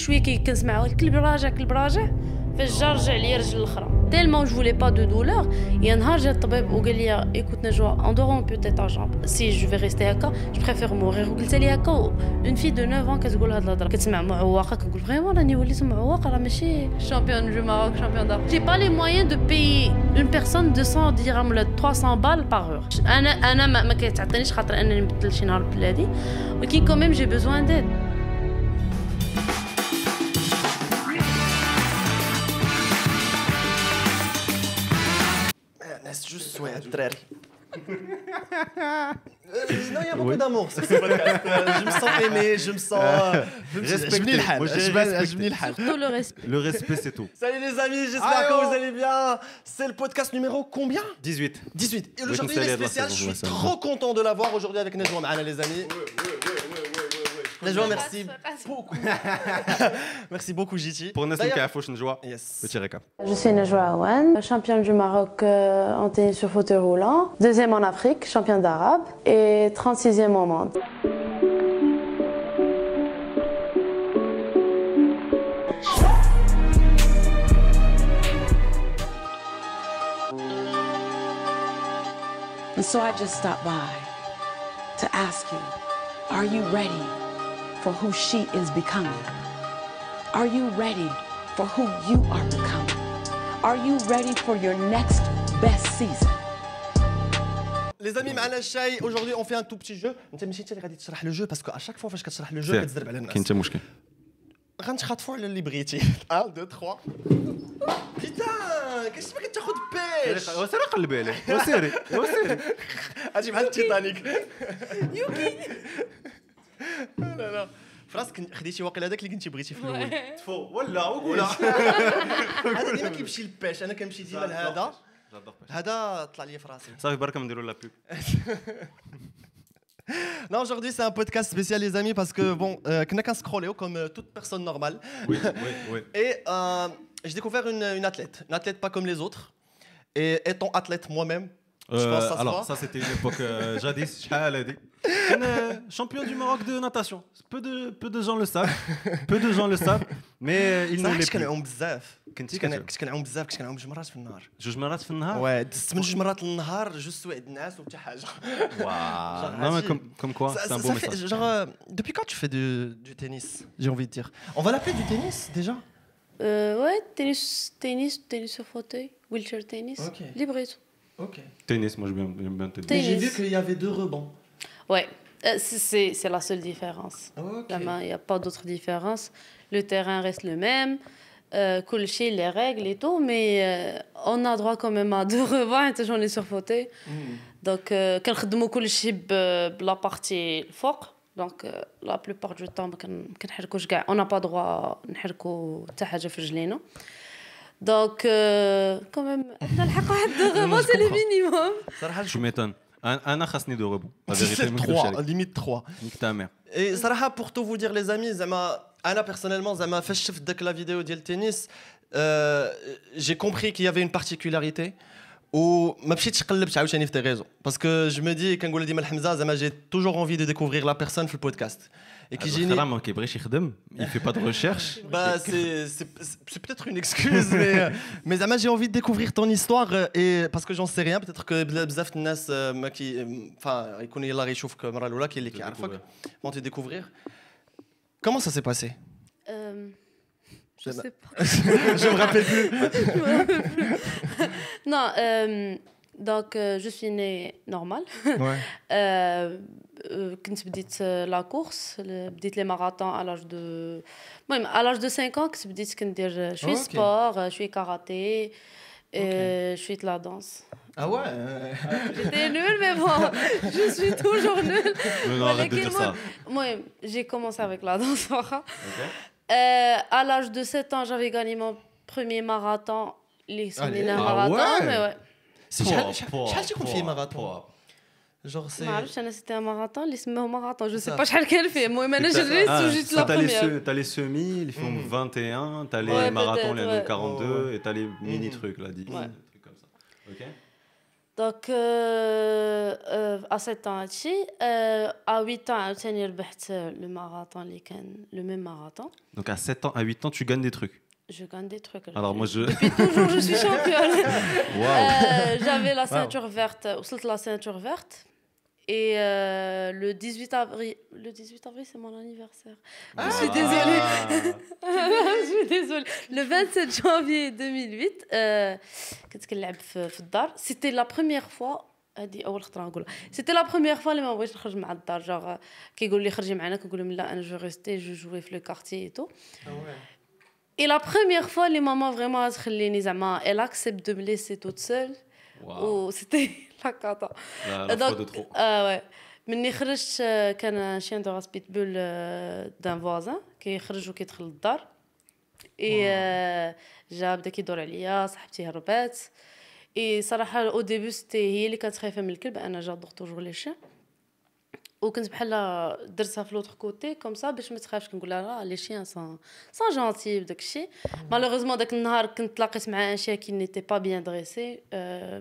شوية كي كنسمع الكلب راجع كلب راجع فاش جا رجع ليا رجل الاخرى تيلمون جو فولي با دو دولور يا نهار جا الطبيب وقال لي ايكوت نجوا اون دور اون جامب سي جو في ريستي هكا جو بريفير مورير وقلت لي هكا اون في دو 9 ans كتقول هاد الهضره كتسمع معوقه كنقول فريمون راني وليت معوقه راه ماشي شامبيون دو ماروك شامبيون دار جي با لي موان دو بي اون بيرسون 200 درهم ولا 300 بال باغ اور أنا أنا ما, كيتعطينيش كتعطينيش خاطر انني نبدل شي نهار بلادي ولكن كوميم جي بوزوان ديد Je souhaiterais. Euh, non, il y a beaucoup Oui. d'amour sur ce podcast. Je me sens aimé, je me sens. euh, respecté. Moi, je respecté. Surtout le respect. Le respect, c'est tout. Salut les amis, j'espère que vous allez bien. C'est le podcast numéro combien? 18. 18. Et aujourd'hui, il est spécial. Je suis trop content de l'avoir aujourd'hui avec Nejouan Maana, les amis. Najwa, merci beaucoup. merci beaucoup, Gigi. Pour yes. petit récap. Je suis Najwa Awan, championne du Maroc euh, en tennis sur fauteuil roulant, deuxième en Afrique, championne d'arabe et 36e au monde. And so I just stopped by to ask you, are you ready? For who she is becoming? Are you ready for who you are becoming? Are you ready for your next best season? Les amis, معنا الشاي aujourd'hui on fait un tout petit jeu. انت مشيتي اللي غادي تشرح لو جو باسكو اشاك فوا فاش كتشرح لو جو كتزرب على الناس كاين حتى مشكل غنتخاطفوا على اللي بغيتي 1 2 3 بيتان كاش ما كتاخذ بيش وسيري قلبي عليه وسيري وسيري أجي بحال التيتانيك يوكي لا لا فراسك خديتي واقيلا هذاك اللي كنتي بغيتي في الاول تفو ولا وقولها هذا ديما كيمشي للبيش انا كنمشي ديما لهذا هذا طلع لي في راسي صافي بركه نديروا لا بوب Non, aujourd'hui c'est un podcast spécial les amis parce que bon, euh, qu'on a qu'un scroller comme euh, toute personne normale. Oui, oui, oui. Et euh, j'ai découvert une, une athlète, une athlète pas comme les autres. Et étant athlète moi-même, je pense que ça se alors voit. ça c'était une époque euh, jadis شحال هادي كان euh, champion du Maroc de natation peu de peu de gens le savent peu de gens le savent mais euh, il ne صراحة l'est كنت plus كنعوم بزاف كنتي كنت كتعوم؟ كنت كنعوم بزاف كنت كنعوم جوج مرات في النهار جوج مرات في النهار ouais دزت من جوج مرات للنهار جوج سوايع الناس وحتى حاجه Waouh. Genre, Non, mais agile. comme, comme quoi, Ça- c'est un ça- beau ça fait- message. genre, euh, depuis quand tu fais du, du tennis J'ai envie de dire. On va l'appeler du tennis déjà Euh, ouais, tennis, tennis, tennis sur fauteuil, wheelchair tennis, Ok. libre et tout. Tennis, moi j'aime bien, bien tennis. J'ai vu qu'il y avait deux rebonds. Ouais, euh, c'est la seule différence. Ah, il n'y a pas d'autre différence. Le terrain reste le même. Euh, les règles et tout, mais euh, on a droit quand même à deux revins, j'en ai surfauté. Mm. Donc, euh, euh, la partie fort. Donc, la plupart du temps, on n'a pas droit à faire des choses. Donc, euh, quand même, c'est le minimum. Je m'étonne. Un chassné de rebond. C'est 3, limite 3. Et Sarah, pour tout vous dire, les amis, Zama, Anna, personnellement, Zama, fait chef de la vidéo du tennis. Euh, j'ai compris qu'il y avait une particularité. Ou ma petite Parce que je me dis, quand je dis Hamza, j'ai toujours envie de découvrir la personne sur le podcast et ah, qui gênait. Il fait pas de recherche. bah, c'est, c'est, peut-être une excuse, mais, euh, mais Zama, j'ai envie de découvrir ton histoire euh, et, parce que j'en sais rien. Peut-être que Bzaf Nas, euh, qui. Enfin, il connaît la réchauffe comme Raloula, qui est Arfak, vont te découvrir. Comment ça s'est passé? Euh, Je sais pas. je me rappelle plus. non, donc, je suis née normale. Ouais. Euh, euh, كنت بديت euh, la course ل- بديت لي ماراثون à l'âge de المهم à l'âge de 5 ans كنت بديت كندير شويه أوكي. سبور شويه كاراتيه euh, شويه la danse Ah ouais. euh, j'étais nulle mais bon je suis toujours nulle Non, non, arrête de ولكن dire ça. المهم j'ai commencé avec la danse صراحة. Ok. Euh, à l'âge de 7 ans j'avais gagné mon premier marathon اللي سميناه Ah marathon ouais. mais ouais C'est شحال شحال شحال تيكون فيه ماراثون Genre c'est ما عرفتش انا سيتي ماراثون اللي سموه ماراثون جو سي صح. با شحال كان فيه المهم انا جريت Ah, وجيت لا ça, t'as les, بروميير se- t'as les semis, ils font 21, t'as les Ouais, marathons, peut-être, les ouais. 42, Ouais, ouais. et t'as les mini Mhm. trucs là, 10, Ouais. des trucs comme ça. Ok دونك ا 7 ans هادشي ا 8 ans عاوتاني ربحت لو ماراثون اللي كان لو ميم ماراثون Donc à 7 ans, à 8 ans, tu gagnes des trucs. Je gagne des trucs. Alors moi je. Depuis toujours, je suis championne. Waouh. Euh, J'avais la ceinture verte, وصلت la ceinture verte. Et euh, le 18 avril, le 18 avril, c'est mon anniversaire. Je suis désolée. je suis désolée. Le 27 janvier 2008 euh, كنت كنلعب في في الدار سيتي لا بروميير فوا هادي اول خطره نقولها سيتي لا بروميير فوا اللي ما بغيتش نخرج مع الدار جوغ كيقول لي خرجي معنا كنقول لهم لا انا جو ريستي جو جوي في لو كارتي تو Et la première fois, les mamans vraiment خليني زعما elle accepte de me laisser toute seule. Waouh. Euh, euh, الحق عطا آه وي مني خرجت كان شين دو راسبيت بول دان فوازان كيخرج وكيدخل للدار. اي آه، جا بدا كيدور عليا صاحبتي هربات. اي صراحة أو ديبي سيتي هي اللي خايفة من الكلب أنا جا دوغ توجور لي شين وكنت بحال درتها في لوتر كوتي كوم سا باش ما تخافش كنقول لها راه لي شيان سون سون جونتي بداك الشيء مالوغوزمون داك النهار كنت تلاقيت مع ان شيا كي نيتي با بيان دريسي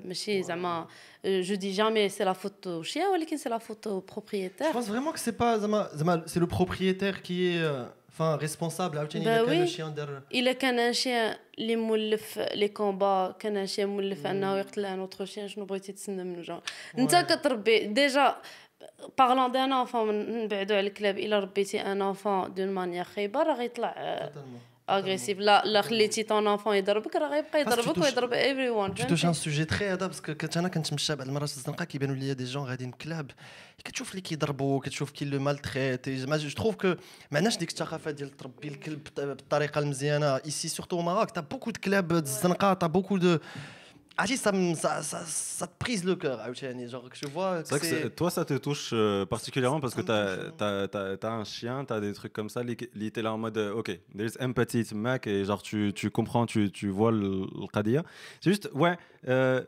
ماشي زعما جو دي جامي سي لا فوتو شيا ولكن سي لا فوتو Je بروبريتير pense vraiment que c'est pas Zama, Zama, c'est le propriétaire qui est euh, enfin responsable عاوتاني Bah إلا كان oui. الشيان دار الا كان ان شيان اللي مولف لي كومبا كان ان شيان مولف انه يقتل ان اوتر شيان شنو بغيتي تسنى منه جون انت كتربي ديجا بارلون دان انفون نبعدو على الكلاب إلا ربيتي ان انفون دون مانيير خايبة راه غيطلع. اغريسيف لا لا خليتي طون انفون يضربك راه غيبقى يضربك ويضرب ايفري Tu touches un sujet très هذا باسكو كنت أنا كنتمشى بعض المرات الزنقه كيبانوا لي دي جون غاديين كلاب كتشوف اللي كيضربوا كتشوف كي لو مالتريت زعما جو تروف كو ما عندناش ديك الثقافه ديال تربي الكلب بالطريقة المزيانه ايسي سورتو Maroc تا بوكو دو كلاب الزنقه تا بوكو دو Ah ça, ça, ça, ça, te prise le cœur, genre je vois. Que toi, ça te touche euh, particulièrement parce que tu as, as, un chien, tu as des trucs comme ça. L'idée t'es là en mode, euh, ok, there's empathy, mec, et genre tu, tu comprends, tu, tu vois le qadir. C'est juste, ouais, euh,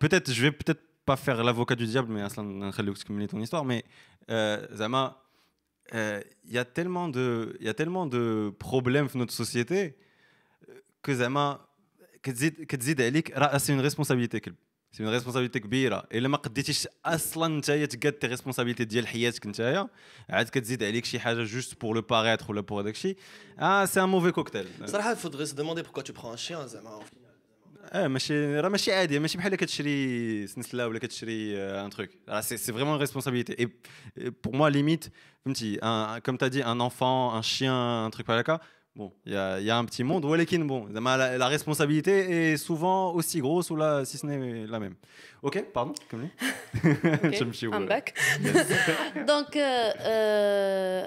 peut-être, je vais peut-être pas faire l'avocat du diable, mais ton histoire, mais euh, Zama, il euh, y a tellement de, il y a tellement de problèmes dans notre société euh, que Zama كتزيد كتزيد عليك راه سي اون ريسبونسابيلتي كلب سي اون ريسبونسابيلتي كبيره الا ما قديتيش اصلا نتايا تقاد تي ريسبونسابيلتي ديال حياتك نتايا عاد كتزيد عليك شي حاجه جوست بور لو باريتر ولا بور داكشي اه سي ان موفي كوكتيل صراحه il faudrait se demander pourquoi tu prends un chien زعما اه ماشي راه ماشي عادي ماشي بحال كتشري سنسله ولا كتشري ان تروك راه سي سي فريمون ريسبونسابيلتي اي بور موا ليميت فهمتي كوم تا دي ان انفون ان شيان ان تروك بحال هكا Bon, il y, a un petit monde où elle est bon. La, la, responsabilité est souvent aussi grosse ou là, si ce n'est la même. Ok, pardon. Comme okay. I'm back. Donc, euh, euh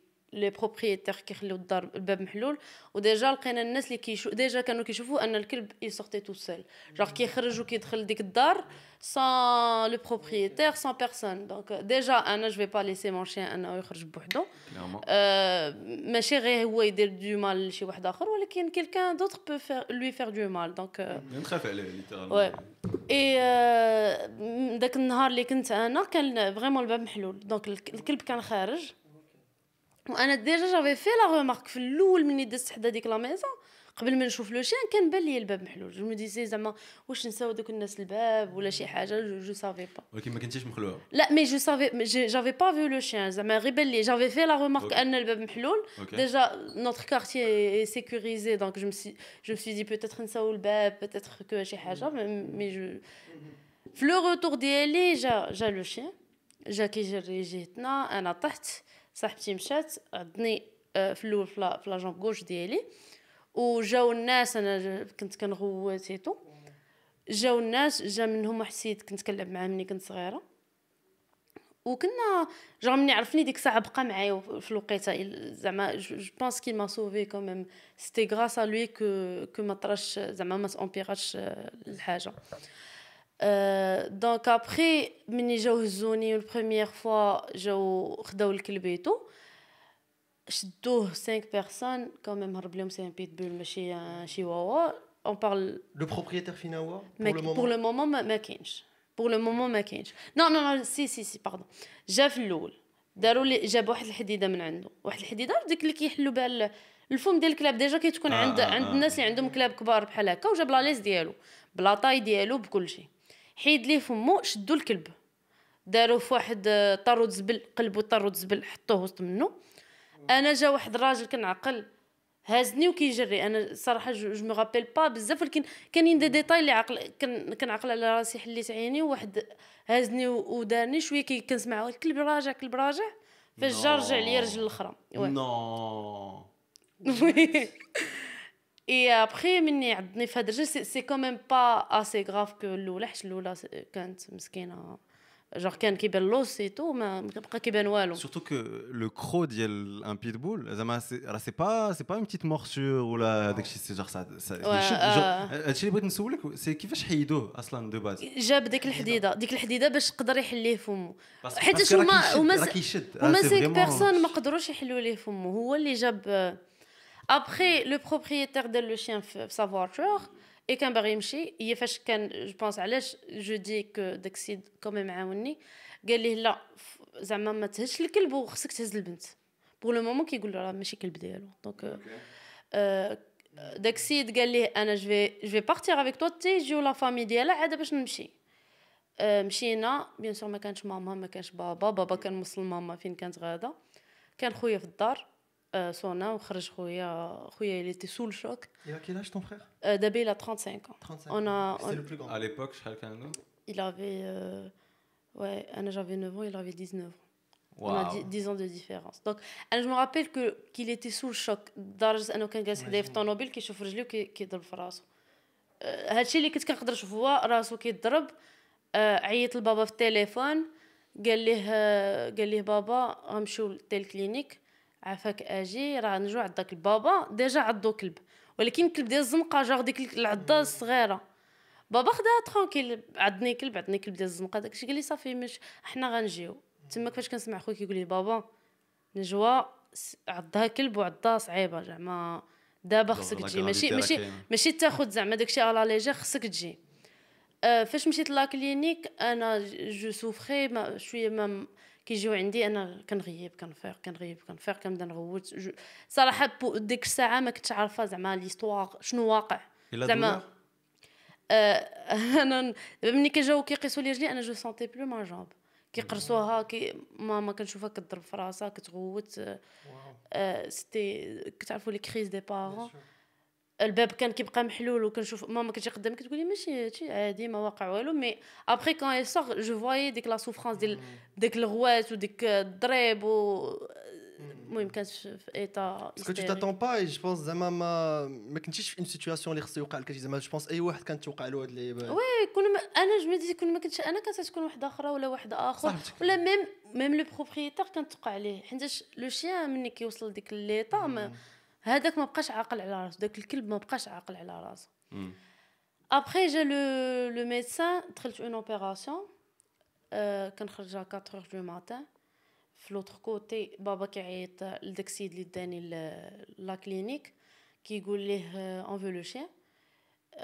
لي بروبريتير كيخليو الدار الباب محلول وديجا لقينا الناس اللي كيشو ديجا كانوا كيشوفوا أن الكلب يسورتي تو سول جوغ كيخرج وكيدخل ديك الدار سان لو بروبريتير سان بيرسون دونك ديجا أنا جو في با ليسي مون شيان أنه يخرج بوحدو. آه، ماشي غير هو يدير دو مال لشي واحد آخر ولكن كيلكان دوطر بو فير لوي فير دو مال دونك نخاف عليه. Ouais. اي داك النهار اللي كنت أنا كان فريمون الباب محلول. دونك الك- الكلب كان خارج. وأنا ديجا جافي في لا ريمارك في الأول مني دزت حدا ديك لا ميزون قبل ما نشوف لو شين كان بان لي الباب محلول. جو مي زعما واش نساو دوك الناس الباب ولا شي حاجة جو, جو سافي با ولكن ما كنتيش مخلوعة. لا مي جو سافي جافي با فيو لو شين زعما غير بان لي جافي في لا ريمارك أن الباب محلول. ديجا نوتر كارتيي سيكوريزي دونك جو مسي جو مسي دي بوتيتر نساو الباب بوتيتر كو شي حاجة mm. مي جو في لو روتور ديالي جا جا لو شين جا كيجري جهتنا أنا طحت. صاحبتي مشات عضني آه، في الأول في لا- جامب غوش ديالي. وجاو الناس أنا كنت كنغوت ايتو جاو الناس جا منهم واحد السيد كنت كنلعب معاه ملي كنت صغيرة. وكنا جا مني عرفني ديك الساعة بقى معايا في الوقيتة. زعما جو بونس كي ما سوفي كو ميم سيتي غراس ا لوي كو كو ما طراش زعما ما امبيراش الحاجة. أه دونك ابخي مني جاو هزوني البروميير فوا جاو خداو الكلبيتو شدوه 5 بيرسون كو ميم هرب لهم سي ان بيتبول ماشي ان شيواوا on parle Le propriétaire finawa pour ما- le moment. pour le moment ما, كاينش pour le moment ما كاينش نو نو نو سي سي سي باردون جا في الأول داروا لي جاب واحد الحديده من عنده. واحد الحديده ديك اللي كيحلوا بها ال- الفم ديال الكلاب ديجا كتكون آه، عند آه، عند آه. الناس اللي عندهم كلاب كبار بحال هكا وجاب لا ليس ديالو. بلا طاي ديالو بكل شيء. حيد ليه فمو شدوا الكلب. داروا في واحد آه، طارود زبل قلبوا طارود زبل حطوه وسط منه أنا جا واحد الراجل كنعقل هازني وكيجري. أنا صراحة جو مو رابيل با بزاف ولكن كاينين دي ديتاي اللي عقل كن كنعقل على راسي حليت عيني وواحد هازني و- ودارني شوية كي كنسمع الكلب راجع كلب راجع فاش جا رجع ليا رجل الأخرى. وي. اي ابخي مني عضني في هذا الرجل سي كوميم با اسي غاف كو الاولى حيت الاولى كانت مسكينة. جور كان كيبان لوس سي تو ما بقى كيبان والو. سورتو كو لو كرو ديال ان بيتبول زعما راه سي با سي با اون بتيت مورسور ولا هذاك الشيء سي جور هادشي اللي بغيت نسولك سي كيفاش حيدوه أصلا دو باز جاب ديك الحديدة ديك الحديدة باش قدر يحليه فمو حيت هما هما هما سيك بيرسون ما قدروش يحلوا ليه فمو هو اللي جاب ابخي لو بروبريتير دار لو شيان في سا فواتور اي كان باغي يمشي هي فاش كان جو بونس علاش جو دي كو داك السيد كوميم عاوني قال ليه لا زعما ما تهزش الكلب وخصك تهز البنت بور لو مومون كيقول له راه ماشي كلب ديالو دونك داك السيد قال ليه أنا جو في جو في بارتير افيك توا تي يجيو لا فامي ديالها عاد باش نمشي مشينا بيان سور ما كانش ماما ما كانش بابا بابا كان موصل ماما فين كانت غاده كان خويا في الدار آه، صونا وخرج خويا خويا اللي تي سول شوك Il a quel âge ton frère آه، دابا il a 35 ans 35 On a- C'est on- le plus grand. À l'époque, شحال كان عنده؟ il avait euh, ouais انا j'avais 9 ans il avait 19 ans on a واو 10, 10 ans de différence donc انا je me rappelle que qu'il était sous le choc لدرجه انه كان جالس حدايا في الطوموبيل كيشوف رجليه وكيضرب في راسو آه، هادشي اللي كنت كنقدر نشوف هو راسو كيضرب آه، عيط لبابا في التليفون قال ليه آه، قال ليه بابا غنمشيو للتيل كلينيك عافاك أجي راه نجو عضاك البابا ديجا عضو كلب. ولكن الكلب ديال الزنقة جاغ ديك العضة الصغيرة. بابا خداها ترونكيل عضني كلب عضني كلب ديال الزنقة. داكشي قال لي صافي مش حنا غنجيو. تما فاش كنسمع خويا كيقول لي بابا نجوى س- عضها كلب وعضها صعيبة زعما دابا خصك تجي. ماشي ماشي. ماشي تاخد زعما داكشي على ليجير خصك تجي. آه، فاش مشيت لا كلينيك أنا جو سوفري ما شوية ما كيجيو عندي أنا كنغيب كنفيق كنغيب كنفيق كنبدا نغوت. صراحة بو- ديك الساعة ما كنتش عارفة زعما ليستوار شنو واقع. زعما آه، أنا ملي كيجاو كيقيسوا لي رجلي أنا جو سونتي بلو ما جامب كيقرصوها كي ماما كنشوفها كضرب في راسها كتغوت. آه، آه، سيتي كتعرفوا لي كريز دي بارون. الباب كان كيبقى محلول وكنشوف ماما كتجي قدامي كتقول لي ماشي هادشي عادي ما واقع والو. مي ابري كون اي سور جو فوايي ديك لا سوفرانس ديال ديك الغوات وديك الضريب و المهم كانت في que tu t'attends pas et je pense زعما ما ما كنتيش في une situation اللي خصو يوقع لك زعما. جو بونس أي واحد كانت توقع له هاد اللي وي كون أنا جو مدي كون ما كنتش أنا كانت تكون واحدة أخرى ولا واحد آخر. ولا ميم ميم لو بروبريتير كانت توقع عليه. حيتاش لو شيان ملي كيوصل لديك الليطا ما- هذاك ما بقاش عاقل على راسو داك الكلب ما بقاش عاقل على راسو. ابخي جا لو لو ميدسان دخلت اون اوبيراسيون كنخرج على 4 اور دو ماتان في لوتر كوتي بابا كيعيط لداك السيد اللي داني لا كلينيك كيقول ليه اون فو لو شيان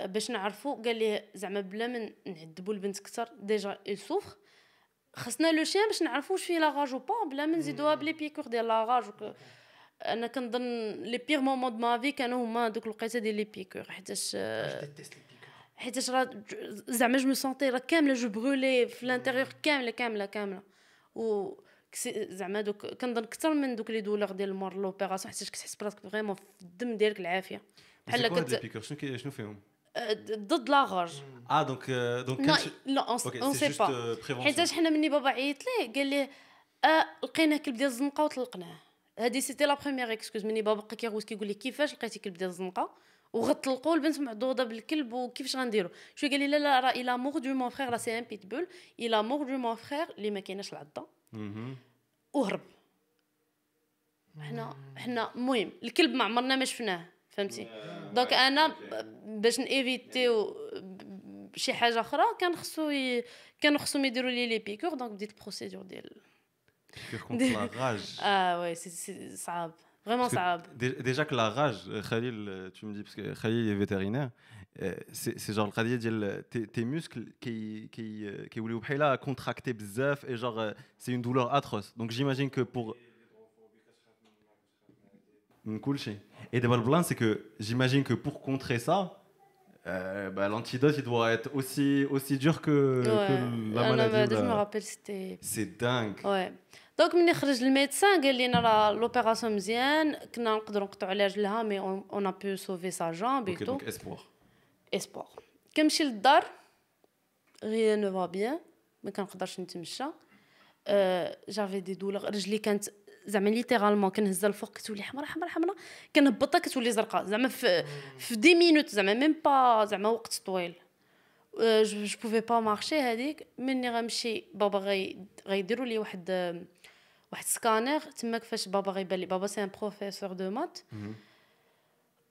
باش نعرفو قال ليه زعما بلا ما نعذبوا البنت كثر ديجا اي سوفر خصنا لو شيان باش نعرفو واش فيه لاغاج أو با بلا ما نزيدوها بلي بيكور ديال لاغاج أنا كنظن لي بيغ مومون دو ما في كانوا هما دوك الوقيتة ديال لي بيكور حيتاش آه، حيتاش راه زعما جو سونتي راه كاملة جو برولي في الانتيريور كاملة كاملة كاملة. و زعما دوك كنظن أكثر من دوك لي دولور ديال مور لوبيراسيون حيتاش كتحس براسك فريمون في الدم ديالك العافية. بحال بيكور؟ شنو شنو فيهم؟ آه، ضد لاغاج آه دونك دونك لا لا اون سي با حيتاش حنا مني بابا عيط ليه قال ليه آه لقينا كلب ديال الزنقة وطلقناه. هادي سيتي لا بروميير إكسكوز مني بابا بقى كيغوت كيقول لي كيفاش لقيتي كلب ديال الزنقة؟ وغطلقوا البنت معضوضه بالكلب وكيفاش غنديرو؟ شوية قال لي لا لا راه الا موردو مون فخير راه سي ان بيتبول الا موردو مون فخير اللي ما كايناش العضة. وهرب. حنا حنا المهم الكلب ما عمرنا ما شفناه فهمتي؟ دونك أنا باش نيفيتيو شي حاجة أخرى كان خصو ي... كانوا خصهم يديروا لي لي بيكور دونك بديت البروسيدور ديال Qu'est-ce qu'on la rage Ah ouais, c'est ça. Vraiment, ça. Déjà que la rage, euh, Khalil, euh, tu me dis, parce que Khalil est vétérinaire, euh, c'est genre le dit tes muscles qui qui qui voulaient là contracter bzaf et genre c'est une douleur atroce. Donc j'imagine que pour et d'abord le plan c'est que j'imagine que pour contrer ça bah, l'antidote il doit être aussi aussi dur que, ouais. la ah maladie. Non, bah, je me rappelle c'était. C'est dingue. Ouais. دونك ملي خرج الميدسان قال لنا راه لوبيراسيون مزيان كنا نقدروا نقطعوا على رجلها مي اون ا بو سوفي سا جامب Ok, اي تو donc espoir. اسبوار كنمشي للدار غي نو فا بيان ما كنقدرش نتمشى. أه جافي دي دولور رجلي كانت زعما ليترالمون كنهزها الفوق كتولي حمراء حمراء حمراء كنهبطها كتولي زرقاء. زعما في في دي مينوت زعما ميم با زعما وقت طويل. أه جو جو بوفي با مارشي هذيك. مني غنمشي بابا غي غيديروا لي واحد آه، واحد سكانير تما كيفاش بابا غيبان لي. بابا سي ان بروفيسور دو مات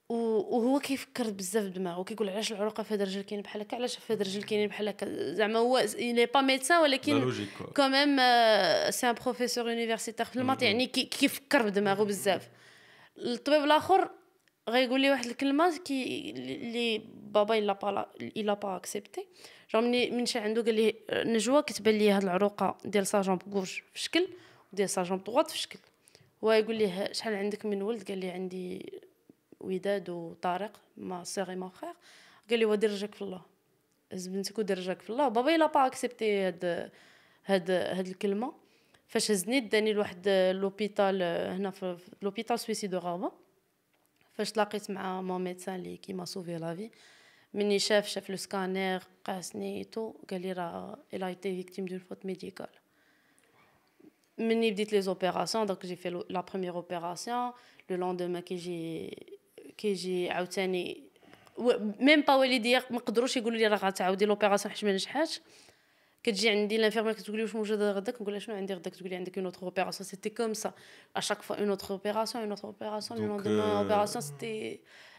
وهو كيفكر بزاف بدماغه كيقول علاش العروقة في هاد الرجل كاين بحال هكا؟ علاش في هاد الرجل كاينين بحال هكا؟ زعما هو ني با ميدسان ولكن. كوميم سي ان بروفيسور يونيفرسيتير في المات يعني كي- كيفكر بدماغه بزاف. الطبيب الآخر غيقول لي واحد الكلمة كي اللي بابا الا با الا با اكسبتي جون من شي عنده قال لي نجوى كتبان لي هاد العروقة ديال سا جامب غوش في شكل وديال سا جامب دغوات في شكل. هو يقول لي شحال عندك من ولد؟ قال لي عندي وداد وطارق ما سيغي ما خير. قال لي ودير رجلك في الله. هز بنتك ودير رجلك في الله. بابا إلا با أكسبتي هاد هاد هاد الكلمة. فاش هزني داني لواحد لوبيتال هنا في لوبيتال سويسي دو غابا فاش تلاقيت مع مون ميدسان اللي كيما سوفي لافي مني شاف شاف لو سكانير قاسني تو. قال لي راه إلا ايتي فيكتيم دون فوت ميديكال. مني بديت لي زوبيراسيون دونك جي في لا بروميير اوبيراسيون لو لوندومان كيجي كيجي عاوتاني ميم با والدي ما قدروش يقولوا لي راه غتعاودي لوبيراسيون حيت ما نجحاتش كتجي عندي لانفيرمير كتقول لي واش موجوده غداك نقول لها شنو عندي غداك تقول لي عندك اون اوتر اوبيراسيون سيتي كوم سا ا شاك فوا اون اوتر اوبيراسيون اون اوتر اوبيراسيون لو Donc, لوندومان euh, اوبيراسيون سيتي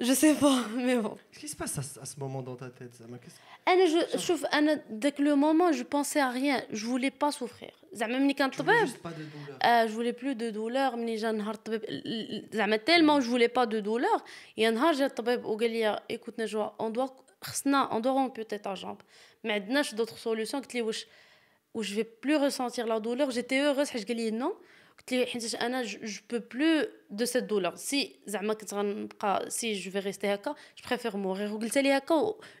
ال- جو سي با مي بون Qu'est-ce qui se passe à, ce- à ce moment dans ta tête Zama Qu'est-ce- انا جو شوف انا داك لو مومون جو بونسي ا ريان جو فولي با سوفرير زعما ملي كان Tu voulais طبيب juste pas de douleur. آه جو فولي بلو دو دولور مني جا نهار الطبيب ال- ال- زعما تيلمون جو فولي با دو دولور يا نهار جا الطبيب وقال لي ايكوت نجوى اون دوا خصنا اون دوا رومبيوتي تا جامب ما عندناش دوطخ سوليوشن قلت لي واش واش في بلو ريسونتير لا دولور جيتي اوغوز حيت قال لي نو قلت لي حيت أنا جو بو بلو دو سيت دولور سي زعما كنت غنبقى سي جو في ريستي هكا جو بريفير مورير وقلت لي هكا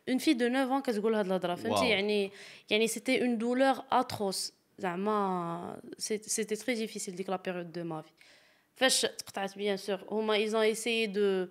اون في دو 9 ans كتقول هاد الهضرة. فهمتي. يعني يعني سيتي اون دولور اتروس زعما سيتي تري ديفيسيل ديك لا بيريود دو ما في فاش تقطعت بيان سور هما ايزون ايسيي دو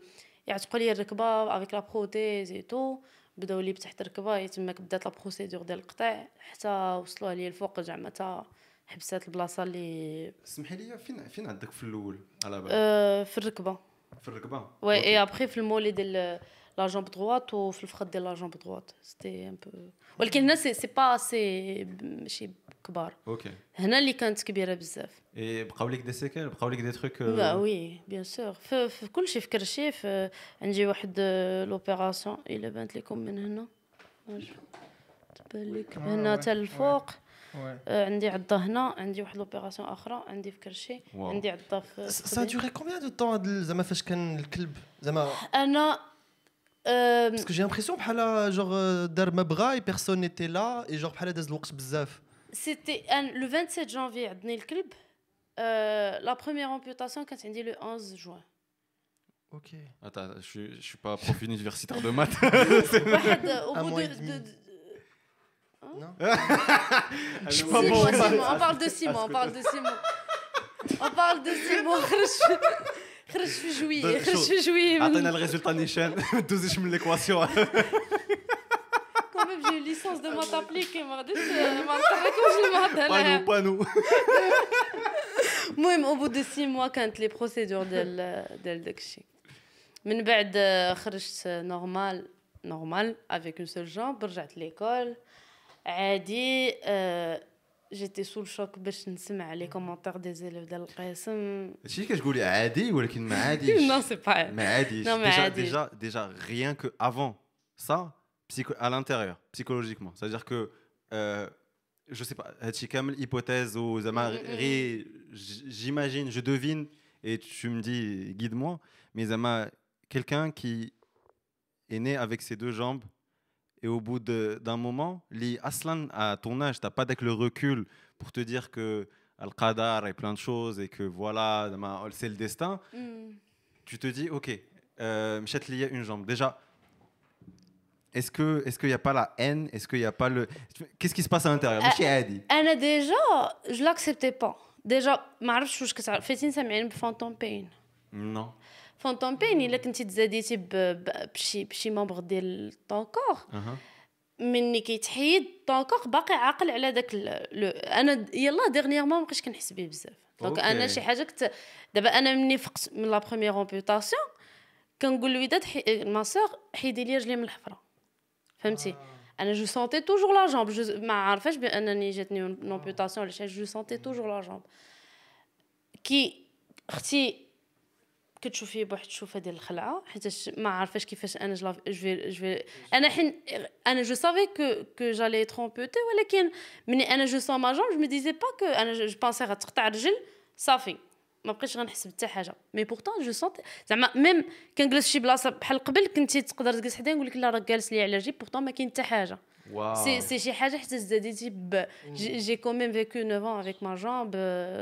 يعتقوا لي الركبة افيك لا بروتيز اي تو بداو لي بتحت الركبة تماك بدات لا بروسيدور ديال القطع. حتى وصلوها لي الفوق زعما تا حبسات البلاصة اللي سمحي لي فين فين عندك في الأول؟ على بالك آه في الركبة. في الركبة؟ وي. إي ابخي في المولي ديال لا جامب دروات وفي الفخذ ديال لا جامب دروات سيتي ان بو ولكن هنا سي سي با سي ماشي كبار. أوكي. هنا اللي كانت كبيرة بزاف. إي بقاو لك دي سيكل؟ بقاو لك دي تروك لا وي بيان سور في, في كل شيء في كرشي في عندي واحد لوبيراسيون الا بانت لكم من هنا. تبان لك. هنا وي، حتى الفوق. عندي عضه هنا عندي واحد لوبيراسيون اخرى عندي في كرشي واو. عندي عضه في Ça في a خدي. duré combien de temps هاد ال- زعما فاش كان الكلب زعما انا آم، باسكو جي امبرسيون بحال جوغ دار ما بغا اي بيرسون نيتي لا اي جوغ بحال داز الوقت بزاف C'était un- le 27 janvier عندني الكلب euh, la première amputation كانت عندي le 11 juin اوكي Attends, je suis, je suis pas prof universitaire de maths. واحد au Un bout mois de, et demi. de, de- Non Je six mois, six mois, on parle de six mois on parle de six mois on parle de six mois خرج خرج في جويي شو- خرج في جويي من- عطينا الريزولتا نيشان ما دوزيش من ليكواسيون quand même j'ai eu licence de maths appliquée ما غاديش ما نقريكمش الماث بانو هنا بانو المهم او بو دو سي موا كانت لي بروسيدور ديال ديال داكشي من بعد آه، خرجت نورمال نورمال افيك اون سول جامب رجعت ليكول عادي جيتي سول شوك باش نسمع لي كومونتير دي زيليف ديال القسم هادشي اللي كتقولي عادي ولكن ما عاديش نو سي با ما عاديش Non, mais déjà, عادي. déjà, déjà, rien que avant ça, psycho à l'intérieur, psychologiquement. C'est-à-dire que, euh, je sais pas, هادشي كامل hypothèse ou زعما Mm, mm, mm. غير j- j'imagine, je devine, et tu me dis guide-moi, mais زعما quelqu'un qui est né avec ses deux jambes et au bout de- d'un moment, li aslan à ton âge, t'as pas avec le recul pour te dire que al-qadar et plein de choses et que voilà, زعما c'est le destin tu te dis, ok, euh, Mchat lié une jambe. Déjà, est-ce que est-ce qu'il n'y a pas la haine Est-ce qu'il n'y a pas le Qu'est-ce qui se passe à l'intérieur Mchi Adi. انا ديجا جو لاكسبتي با ديجا ما عرفتش واش كتعرف فايتين سامعين بفانتوم بين Non. فانتوم بين الا كنتي تزاديتي بشي بشي ممبر ديال طون كور Uh-huh. مني كيتحيد طون كور باقي عاقل على داك أنا يلا ديرنييرمون ما بقيتش كنحس به بزاف دونك. أنا شي حاجة كنت دابا أنا مني فقت من لا بروميير امبوتاسيون كنقول للوداد حي... ما سور حيدي لي رجلي من الحفره فهمتي أنا جو سونتي توجور لا جامب جو ما عارفاش بانني جاتني اون امبوتاسيون ولا شي جو سونتي توجور لا جامب كي أختي كتشوفي بواحد الشوفة ديال الخلعة حيت ما عارفاش كيفاش أنا جو جو جو أنا حين أنا جو سافي كو كو جالي ترومبوتي ولكن مني أنا جو سون ما جامب جو مي ديزي با كو أنا جو بونسي غتقطع رجل صافي ما بقيتش غنحس بحتى حاجة. مي بورتون جو سونت زعما ميم كنجلس شي بلاصة بحال قبل كنتي تقدر تجلس حدايا نقول لك لا راه جالس لي على جيب بورتون ما كاين حتى حاجة. Waouh. سي سي شي حاجه حتى زاديتي ب جي كون ميم فيكو 9 افيك ما جامب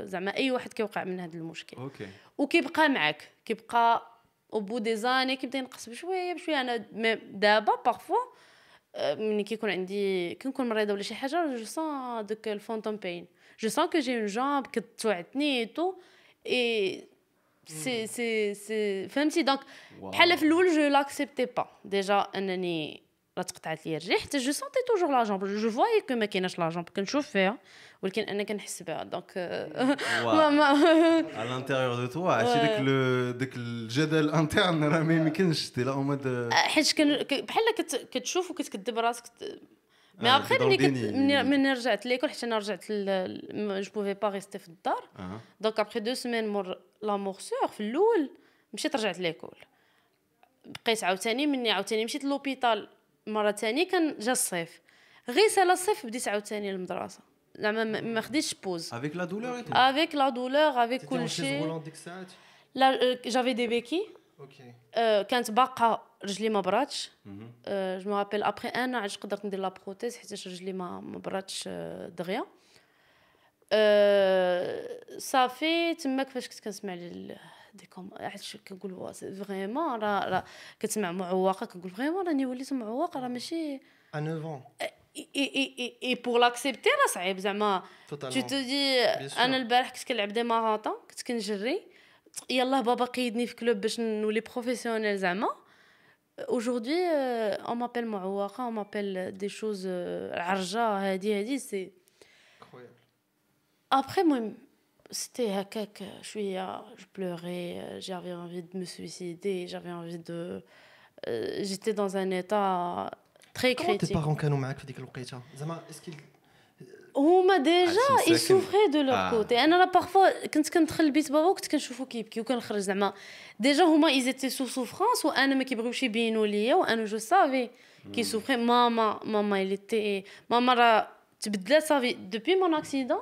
زعما اي واحد كيوقع من هذا المشكل Ok. وكيبقى معك كيبقى او بو دي زاني كيبدا ينقص بشويه بشويه انا مي- دابا بارفوا آه، ملي كيكون عندي كنكون مريضه ولا شي حاجه جو سون دوك الفونتوم بين جو سون كو جي اون جامب كتوعدني تو اي سي سي سي فهمتي دونك بحال في الاول جو لاكسبتي با ديجا انني راه تقطعت لي رجلي حتى جو سونتي توجور لا جامب. جو فواي كو ما كايناش لا جامب. كنشوف فيها. ولكن أنا كنحس بها. دونك آه، ما ما À l'intérieur de toi, هادشي داك داك الجدل interne راه ما يمكنش تي لا mode حيت بحال كت- كتشوف وكتكذب راسك مي ابخي ملي ملي رجعت ليكول حيت أنا رجعت جو بوفي با ريستي في الدار. دونك ابخي دو سيمين مور لا مورسور في الأول مشيت رجعت ليكول بقيت عاوتاني مني عاوتاني مشيت لوبيتال مرة تانية كان جا الصيف. غير سالا الصيف بديت عاوتاني المدرسة زعما ما خديتش بوز. افيك لا دولور افيك roulante dès que ça a- لا جافي دي بيكي. آه، كانت باقا رجلي ما براتش. جو مو رابيل ابخي ان عاد قدرت ندير لا بروتيز حيت رجلي ما ما براتش آه، دغيا. صافي تماك فاش كنت كنسمع لل- دي كوم عاد شو كنقول وا سي فريمون راه راه كتسمع معوقه كنقول فريمون راني وليت معوقه راه ماشي À 9 ans. اي بور لاكسبتي راه صعيب زعما تو Totalement. تو دي Bien sûr. انا البارح كنت كنلعب دي ماراطون كنت كنجري يلاه بابا قيدني في كلوب باش نولي بروفيسيونيل زعما aujourd'hui euh, on m'appelle معوقه on m'appelle des choses euh, العرجه هادي هادي سي Incroyable. après moi c'était هكاك شويه je pleurais j'avais envie de me suicider j'avais envie de euh, j'étais dans un état très Comment tes critique parents كانوا معاك في ديك الوقيته زعما اسكي هما ديجا Ah, c'est ça اي que- سوفري دو لور Ah. كوتي انا راه بارفوا كنت كندخل لبيت بابا وكنت كنشوفو كيبكي وكنخرج زعما ديجا هما ايزيتي سو سوفرانس وانا ما كيبغيوش يبينوا ليا وانا جو سافي كي سوفري ماما ماما اليتي ماما راه تبدلات صافي دوبي مون اكسيدون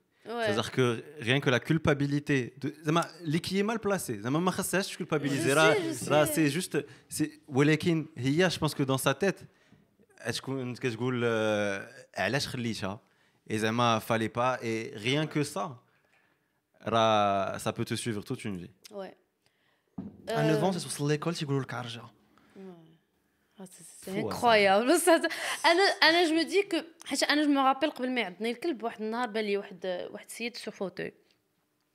C'est-à-dire que rien que la culpabilité, de... qui est mal placé, je culpabiliser. C'est juste, c'est, je pense que dans sa tête, euh, elle et Zama fallait pas, et rien que ça, ça peut te suivre toute une vie. Ouais. À 9 ans, c'est sur l'école, c'est le carja. انكرويابل بس أنا أنا جو دي كو حيت أنا جو مو رابيل قبل ما يعضني الكلب واحد النهار بان لي واحد واحد السيد سو فوتوي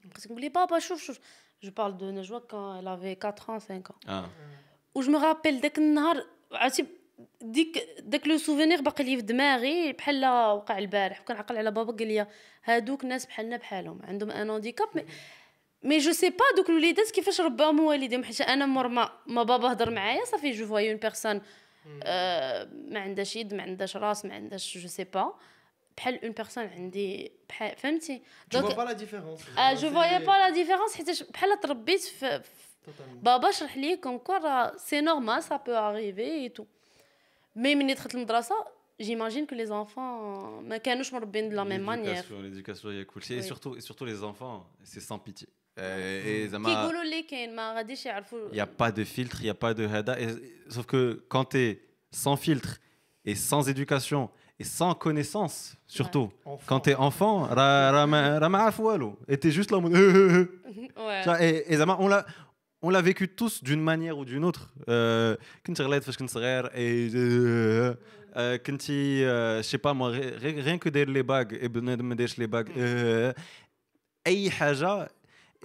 بقيت نقول لي بابا شوف شوف. جو بارل دو نجوى كان لافي 4 ans 5 ans. آه و جو مو رابيل داك النهار عرفتي ديك داك لو سوفينير باقي لي في دماغي بحال وقع البارح وكنعقل على بابا قال لي هادوك ناس بحالنا بحالهم عندهم ان هانديكاب مي مي جو سي با دوك الوليدات كيفاش رباهم والديهم حيت انا مور ما, ما بابا هضر معايا صافي جو فواي اون بيرسون ما عندهاش يد ما عندهاش راس ما عندهاش جو سي با بحال اون بيرسون عندي بحال فهمتي Tu vois pas la différence. اه جو فوايا با لا ديفيرونس حيت بحال تربيت في في- Totalement. بابا شرح لي كوم كوا راه سي نورمال سا بو اريفي اي تو مي ملي دخلت المدرسه جيماجين كو لي زانفون ما كانوش مربين دو لا ميم مانيير L'éducation, l'éducation, il y a cool. Et Oui. surtout, et surtout les enfants, c'est sans pitié. Euh, et Zama, كيقولوا لي كاين ما غاديش يعرفوا il n'y a pas de filtre, il n'y a pas de hada. Et- sauf que quand tu es sans filtre et sans éducation et sans connaissance, surtout, Enfant. quand tu es enfant, ra- ra- ma- ra- ma af walou. et tu es juste là en mode. Ouais. Tu vois, Et, et Zama, on l'a. On l'a vécu tous d'une manière ou d'une autre. Euh, كنت غليت فاش كنت صغير et euh, euh, كنتي euh, je sais pas moi ri- ri- rien que داير لي باغ et بنادم ما دايرش لي باغ euh, اي حاجه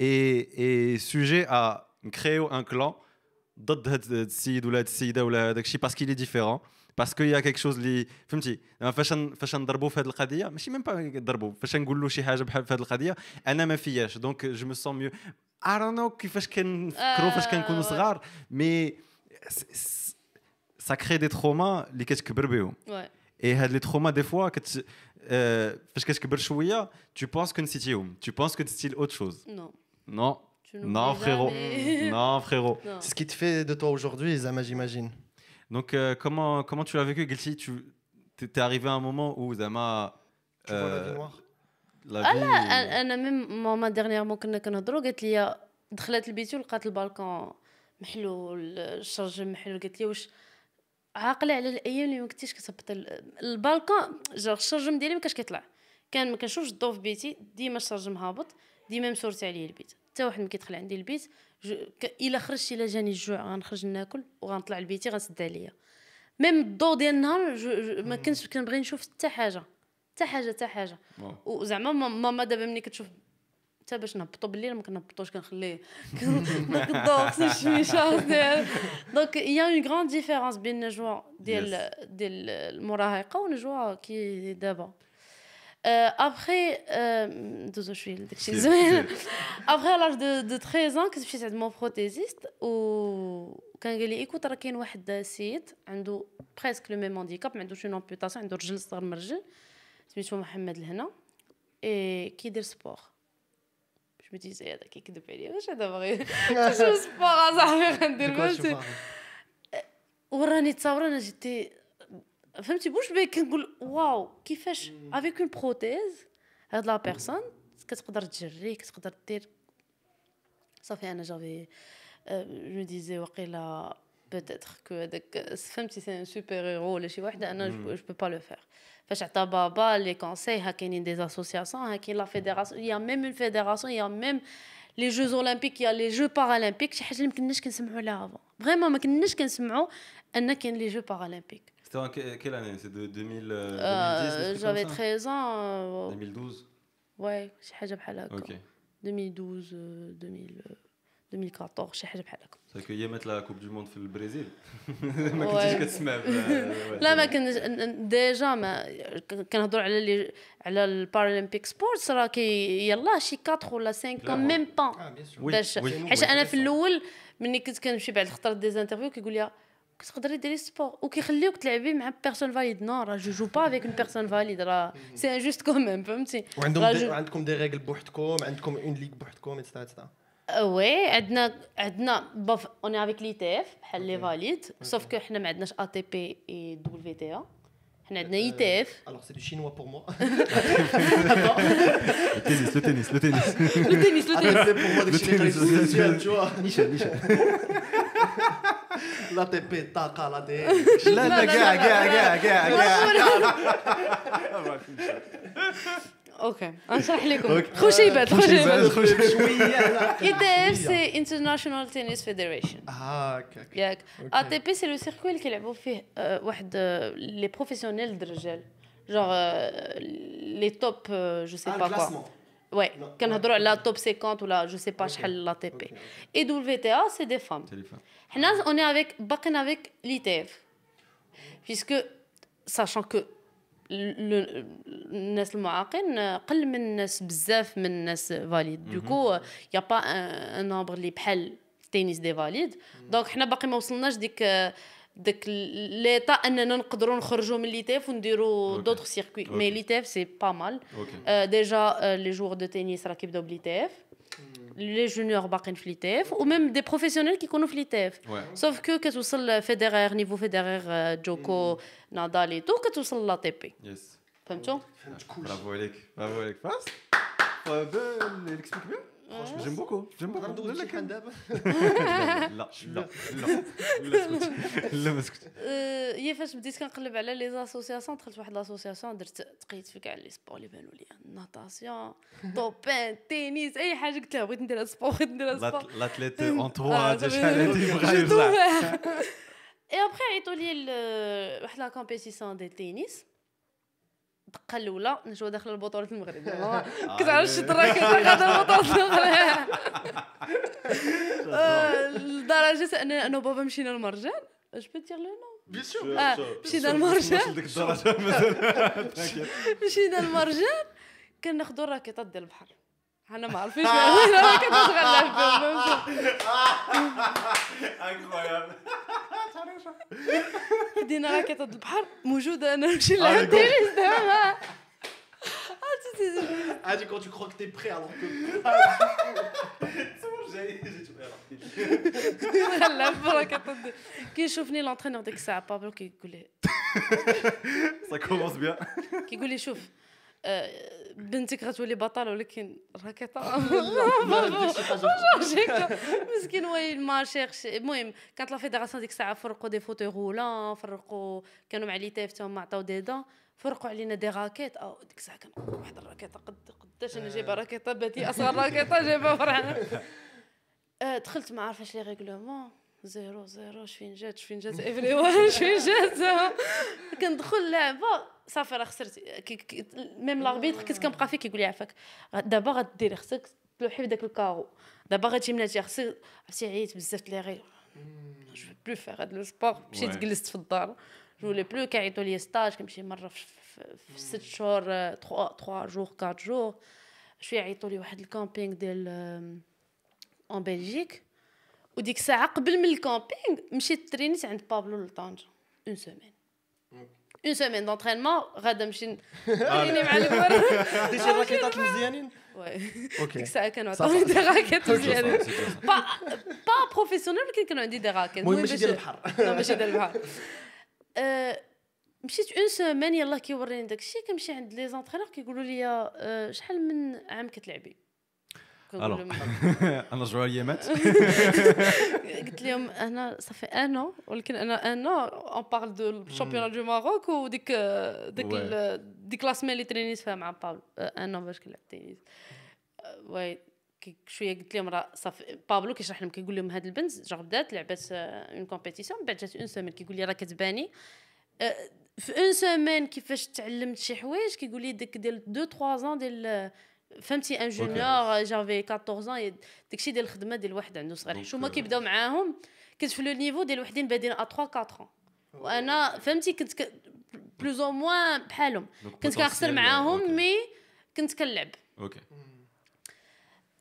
et et sujet à créer un clan ضد هاد السيد ولا هاد السيده ولا هذاك الشيء parce qu'il est différent parce qu'il y a quelque chose اللي فهمتي زعما فاش ن- فاش نضربوا في هذه القضيه ماشي ميم با نضربوا فاش نقول له شي حاجه بحال في هذه القضيه انا ما فياش دونك جو مو سون ميو I don't know كيفاش كنفكروا فاش كنكونوا آه، صغار مي ça crée des traumas اللي كتكبر بهم Ouais. اي هاد لي تروما دي فوا كت آه، فاش كتكبر شويه tu penses que نسيتيهم tu penses que نسيتي autre chose Non. non Tu non n'oublies frérot jamais. non frérot Non. C'est ce qui te fait de toi aujourd'hui, Zama, j'imagine. donc euh, comment comment tu l'as vécu Guilty tu t'es t'es arrivé à un moment où Zama Tu vois la euh, vie noire. la Ah vie أنا- انا ميم ماما ديرنييرمون كنا كنهضروا قالت لي دخلت لبيتي ولقات البالكون محلول الشرج محلول قالت لي واش عاقله على الايام اللي ما كنتيش كتهبط ال- البالكون جا الشرجم ديالي ما كانش كيطلع كان ما كنشوفش الضو في بيتي ديما الشرجم هابط ديما مسورت عليه البيت. حتى واحد ما كيدخل عندي البيت جو... ك... إلا خرجت إلا جاني الجوع غنخرج ناكل وغنطلع لبيتي غنسد عليا. ميم الضو ديال النهار جو... جو... ما كنتش كنبغي نشوف حتى حاجة حتى حاجة حتى حاجة. وزعما ما- ماما دابا ملي كتشوف حتى باش نهبطوا بالليل ما كنهبطوش كنخليه. داك الضوء خصو الشميشه ديال دونك يا اون غراند ديفيرونس بين النجوى ديال ديال المراهقة والنجوى كي دابا. ابخي ندوزو شويه لداكشي C'est- زوين c'est- ابخي على لاج دو 13 ans كنت مشيت عند مون بروتيزيست و كان قال لي ايكوت راه كاين واحد السيد عنده بريسك لو ميم هانديكاب ما عندوش اون امبيوتاسيون عنده رجل صغر من الرجل سميتو محمد الهنا اي كيدير سبور باش ما تيزي هذا كيكذب عليا واش هذا باغي شو سبور اصاحبي غندير C'est quoi, فهمتي Choufa وراني تصاور انا جيتي فهمتي بوش بي كنقول واو كيفاش افيك اون بروتيز هاد لا بيرسون كتقدر تجري كتقدر دير صافي انا جافي جو ديزي وقيلا بوتيتر كو هذاك فهمتي سي ان سوبر هيرو ولا شي وحده انا جو بو با لو فير فاش عطا بابا لي كونساي ها كاينين دي اسوسياسيون ها كاين لا فيديراسيون يا ميم اون فيديراسيون يا ميم لي جوز اولمبيك يا لي جو بارالمبيك شي حاجه اللي ما كناش كنسمعوا عليها افون فريمون ما كناش كنسمعوا ان كاين لي جو بارالمبيك c'était en que- quelle année c'est de 2000 euh, 2010 Euh, des trucs J'avais comme ça 13 ans. euh, 2012 ouais, شي حاجة بحال هكا. ok 2012 euh, 2000 euh, 2014 شي حاجة بحال هكا. c'est que يامات la coupe du monde في البرازيل Ouais. ما كنتيش كتسمع ب- ouais, لا ما c'est vrai. كنت ديجا ما كنهضروا على لي على البارالمبيك سبورتس راه كي يلاه شي 4 ولا 5 Clairement. كون ميم با Ah, bien sûr. Oui, باش oui. حيت انا في الاول ملي كنت كنمشي بعد خطره دي انترفيو كيقول لي كتقدري ديري سبور وكيخليوك تلعبي مع بيرسون فاليد نو راه جو جو با افيك اون بيرسون فاليد راه سي انجوست كوميم فهمتي وعندهم راه دي... جو- عندكم دي ريغل بوحدكم عندكم اون ليغ بوحدكم اتسيتيرا اتسيتيرا وي عندنا عندنا بوف اون افيك لي تي اف بحال لي فاليد سوف كو حنا ما عندناش ا تي بي اي دبليو في تي ا حنا عندنا اي تي اف Alors c'est du chinois pour moi. le tennis le tennis le tennis لو تنس لو Ah, تنس c'est pour moi des Chinois tennis, traditionnels, le tu vois. Michel Michel La TP, Taka, la D. لا لا كاع كاع كاع كاع كاع اوكي نشرح لكم خشيبات خشيبات شويه اي تي اف سي انترناشونال تنس فيدريشن هكاك ياك ا تي بي سي لو سيركوي اللي كيلعبوا فيه آه، واحد لي بروفيسيونيل د الرجال جوغ لي توب جو سي با كوا Ouais, كنهضروا على توب 50 ولا جو سي با شحال لا تي بي اي دبليو تي ا سي دي فام téléphone. حنا اون اي افيك باقيين افيك لي تي اف بيسكو ساشون كو الناس المعاقين قل من الناس بزاف من الناس فاليد دوكو يا با ان نومبر اللي بحال التنس دي فاليد دونك حنا باقي ما وصلناش ديك داك ليطا اننا نقدروا نخرجوا من لي تيف ونديروا أوكي. دوطخ سيركوي مي أوكي. لي تيف سي با مال Ok. ديجا لي جوغ دو تنس راه كيبداو بلي تيف لي جونيور باقيين في لي تيف وميم دي بروفيسيونيل كيكونوا في لي تيف Ouais. سوف كو كتوصل فيدرير نيفو فيدرير جوكو نادال اي تو كتوصل لا تي بي Yes. فهمتوا Bravo Alec. Bravo Alec. Fast. Ouais, ben, elle explique bien. Franchement, j'aime beaucoup. J'aime beaucoup. ندوز شي حال دابا لا لا لا لا اسكت لا ما اسكت أه، هي فاش بديت كنقلب على لي زاسوسياسيون دخلت واحد لاسوسياسيون درت تقيت في كاع لي سبور اللي بانوا لي ناتاسيون طوبين تنس أي حاجة قلت لها بغيت ندير هاد السبور بغيت ندير هاد السبور ديال صافي، شحال هادي بغا يرجع اي ابخي عيطوا لي واحد لا كومبيتيسيون ديال التنس الدقة الأولى نجوا داخل البطولة المغرب. زعما كنت عارف شي دراك هذا البطولة المغرب. آه، لدرجة ان أنا؟ وبابا مشينا للمرجان اش بو دير لو نو بيان سور مشينا للمرجان مشينا للمرجان كناخذوا الراكيطات ديال البحر. انا ما عارفينش وين الراكيطات غنلعب بهم incroyable خدينا راكيطات البحر موجوده انا نمشي نلعب تنس دابا عادي كون تو كرو كو تي بري الوغ كو نلعب بالراكيطات ديال- كيشوفني لونترينور ديك الساعه بابلو كيقول لي ça commence bien كيقول لي شوف آه، بنتك غتولي بطله ولكن هيك مسكين وين ما شيخش المهم كانت لا فيدراسيون ديك الساعة فرقوا دي فوتو رولان فرقوا كانوا مع لي تيف تاهم عطاو دي دون فرقوا علينا دي راكيت أو ديك الساعة كان واحد الراكيطة قد قداش أنا جايبة راكيطة؟ باتي أصغر راكيطة جايبة فرحنا آه، دخلت ما عارفه اش لي ريغلومون زيرو زيرو شفين جات شفين جات افري وان شفين جات. كندخل اللعبه صافي راه خسرت ميم لاربيتر كنت كنبقى فيه كيقول لي عافاك دابا غديري خصك تلوحي في داك الكارو دابا غتمشي ملاتي خصك عرفتي عييت بزاف لي غير جو بلو فيغ هاد لو سبور مشيت. جلست في الدار. جو فولي بلو كيعيطوا لي ستاج كنمشي مرة في, في, في ست شهور 3 3 جور 4 جور شوية عيطوا لي واحد الكامبينغ ديال اون بلجيك وديك الساعة قبل من الكامبينغ مشيت ترينيت عند بابلو لطنجة. اون سيمين اون سيمين دونترينمون غادا نمشي نتريني مع الكبر ديتي الراكيطات المزيانين وي ديك الساعة كانوا. عطاوني دي راكيت مزيانين. با با بروفيسيونيل ولكن كانوا عندي دي راكيت. المهم ماشي ديال البحر. ماشي ديال البحر. مشيت اون سيمين يلاه كيوريني داكشي. كنمشي عند لي زونترينور كيقولوا لي آه، شحال من عام كتلعبي؟ كنقول Alors. لهم أنا جواليه مات. قلت لهم أنا صافي أنا ولكن أنا أنا اون بارل دو الشامبيون دو ماروك وديك ديك ديك لا اللي ترينيت فيها مع بابلو أنا باش كنلعب تنس واي كي- شوية قلت لهم راه صافي بابلو كيشرح لهم كيقول لهم هاد البنت جا بدات لعبات اون كومبيتيسيون من بعد جات اون سيمين كيقول لي راه كتباني. آه، في اون سيمين كيفاش تعلمت شي حوايج كيقول لي ديك ديال 2 3 زون ديال فهمتي ان جونيور جافي 14 زون داكشي ديال الخدمة ديال واحد عنده صغير. هما آه، كيبداو معاهم؟ كنت في لو نيفو ديال وحدين بادين ا 3 4 وأنا فهمتي كنت ك... بلوز أو موان بحالهم. كنت كنخسر معاهم مي كنت كنلعب. أوكي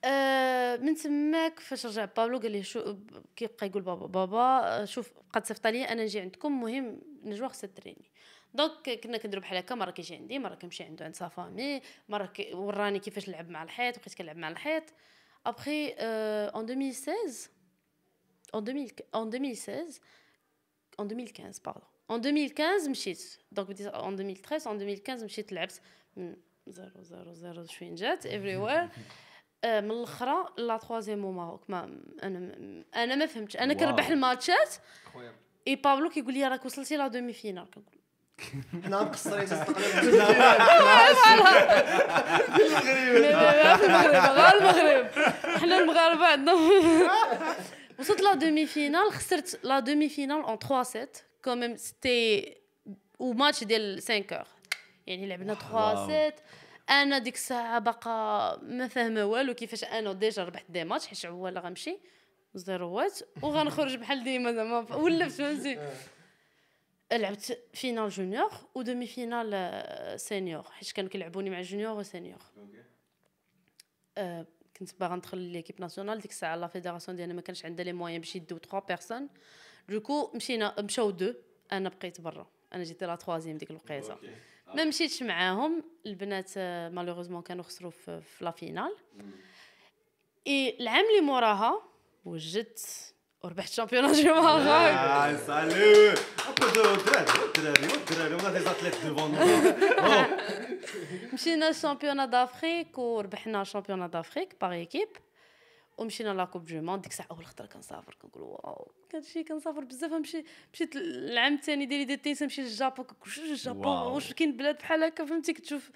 آه من تماك فاش رجع بابلو قال لي شو كيبقى يقول بابا بابا شوف قد صيفط لي أنا نجي عندكم مهم نجوا خصها تريني دونك كنا كنديروا بحال هكا مرة كيجي عندي مرة كنمشي عنده عند سافامي مرة كي وراني كيفاش نلعب مع الحيط بقيت كنلعب مع الحيط. ابخي اون 2016 en 2000 en 2016 en 2015 pardon. En 2015 مشيت دونك بديت en 2013 en 2015 مشيت لعبت من زيرو زيرو زيرو شوين جات everywhere. آه، من الأخرى لا تروازيام أو ماروك ما أنا أنا ما فهمتش. أنا. كنربح الماتشات. اي بابلو كيقول لي راك وصلتي لا دومي فينال كنقول حنا مقصرين تستقبل لا، في المغرب غير المغرب حنا المغاربه عندنا وصلت لا دومي فينال خسرت لا. دومي فينال اون 3 7 كوميم سيتي وماتش ديال 5 اور يعني لعبنا 3 7 أنا ديك الساعة باقا ما فاهمه والو كيفاش أنا ديجا ربحت دي ماتش حيت عواله غنمشي زيروات وغنخرج بحال ديما زعما ولفت فهمتي لعبت فينال جونيور ودومي فينال آه، سينيور. حيت كانوا كيلعبوني مع جونيور وسينيور آه، كنت باغا ندخل ليكيب ناسيونال ديك الساعة لا فيدراسيون ديالنا ما كانش عندها لي موان باش يديو 3 بيرسون دوكو مشينا مشاو دو أنا بقيت برا. أنا جيت لا تروازيام ديك الوقيتة. ما مشيتش معاهم. البنات مالوغوزمون كانوا خسروا في, في لا فينال اي العام اللي موراها وجدت وربحت شامبيون دو ماروك Ah, salut. Un peu de دراري دراري دراري on a des athlètes devant nous. مشينا الشامبيون دافريك وربحنا الشامبيون دافريك باغ ايكيب ومشينا لا كوب دو موند ديك الساعة اول خطره كنسافر كنقول واو كان شي كنسافر بزاف نمشي مشيت العام الثاني ديالي ديال التنس نمشي للجابون كنقول واش الجابون. واش كاين بلاد بحال هكا فهمتي كتشوف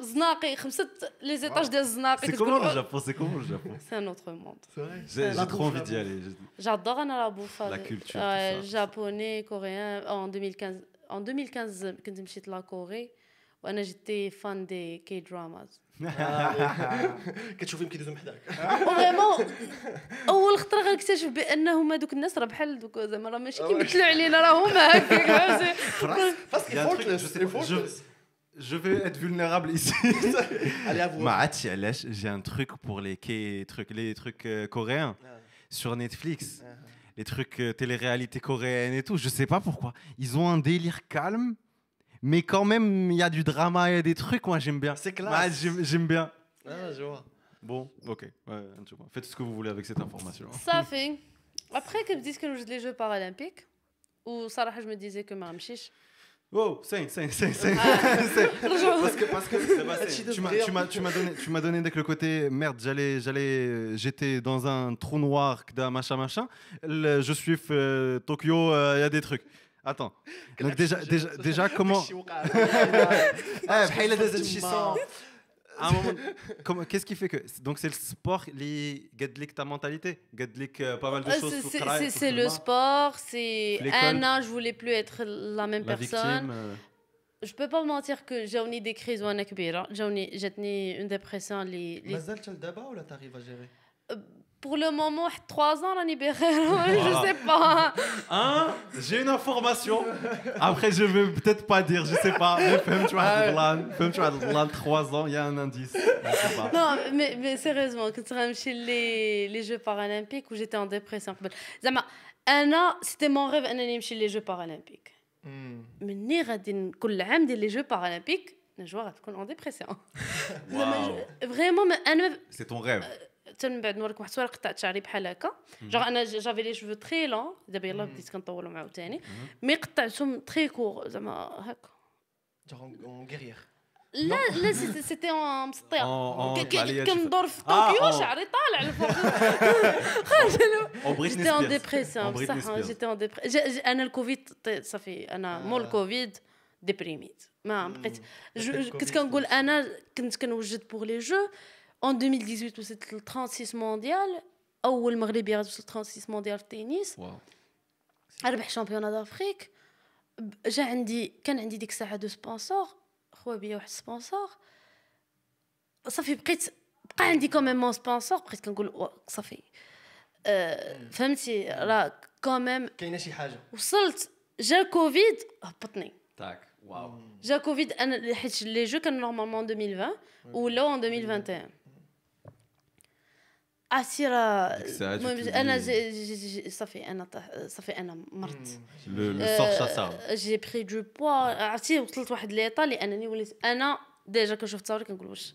زناقي خمسه لي زيتاج ديال الزناقي سي كومون جابو سي كومون جابو سي ان اوتر موند جي ترو انفي دي الي جادور أنا لا بوفا لا كولتور جابوني كوريان ان 2015 ان 2015 كنت مشيت لا كوري وأنا جيتي فان دي كي دراماز كتشوف يمكن يدوزو حداك فريمون أول خطرة غنكتشف بانهم هذوك الناس راه بحال دوك زعما راه ماشي كيمثلوا علينا راه هما هكاك فهمتي Je vais être vulnérable ici. Allez, avoue. j'ai un truc pour les trucs, les trucs euh, coréens ah. sur Netflix. Ah, ah. Les trucs euh, télé-réalité coréenne et tout. Je sais pas pourquoi. Ils ont un délire calme, mais quand même, il y a du drama et des trucs. Moi, j'aime bien. C'est classe. J'aime bien. Bon, ok. Faites ce que vous voulez avec cette information. Ça fait. Après qu'ils me disent que je les Jeux paralympiques, ou Sarah, je me disais que Mme Chiche. Oh, 5, 5, 5, 5. parce que, parce que Sébastien, tu m'as, tu m'as, tu m'as donné, tu m'as donné dès que le côté merde, j'allais, j'allais, euh, j'étais dans un trou noir, kda, machin, machin. Le- je suis euh, Tokyo, il y a des trucs. Attends. Donc déjà, déjà, déjà comment Eh, بحال هذا زاد شي صون. À qu'est-ce qui fait que. Donc, c'est le sport, les Gadlik, ta mentalité Gadlik, euh, pas mal de euh, choses. C'est le sport, c'est. Un an, je voulais plus être la même personne. Euh. Je peux pas mentir que j'ai eu des crises ou j'ai eu une dépression. Les, tu as d'abord ou tu arrives à gérer? pour le moment واحد 3 ans راني بخير je sais pas Hein J'ai une information. Après, je vais peut-être pas dire, je sais pas. Mais femme, tu vois, femme, tu vois, là, 3 ans, il y a un indice. Je sais pas. non mais mais sérieusement كنت غنمشي les les jeux paralympiques où j'étais en dépression قبل زعما انا c'était mon rêve انني نمشي les jeux paralympiques مني غادي ن- كل عام ندير لي جو بارالمبيك نجوى غتكون اون ديبرسيون فريمون انا C'est ton rêve. حتى من بعد نوريك واحد الصوره قطعت شعري بحال هكا جوغ انا جافي لي شوفو تري لون دابا يلاه بديت كنطولهم عاوتاني مي قطعتهم تري كور زعما هكا اون غيرير لا لا سيتي- سيتي اون مسطيه En- en ك- ك- balayage. كندور في آه، طوكيو آه. شعري طالع الفوق En Britney جيتي اون Spears. En ديبرسيون Britney بصح Spears. جيتي اون ديبرسيون انا الكوفيد ط- صافي انا مول الكوفيد ديبريميت ما بقيت جو- الكوفيد كنت كنقول انا كنت كنوجد بوغ لي جو اون 2018 وصلت ل 36 مونديال اول مغربي غتوصل 36 مونديال في التنس Wow. ربح شامبيون دافريك ب- جا عندي كان عندي ديك الساعه دو سبونسور خويا بيا واحد سبونسور صافي بقيت بقى عندي كوميم مون سبونسور بقيت كنقول وا- صافي آه، فهمتي راه كوميم كاينه شي حاجه وصلت جا كوفيد هبطني Tac. Wow. جا كوفيد انا حيت لي جو كانوا نورمالمون 2020 ولاو ان 2021 أسيرة أنا صافي أنا صافي أنا مرت. جي بري دو بوا عرفتي وصلت واحد ليطا لأنني وليت أنا ديجا كنشوف التصاور كنقول واش.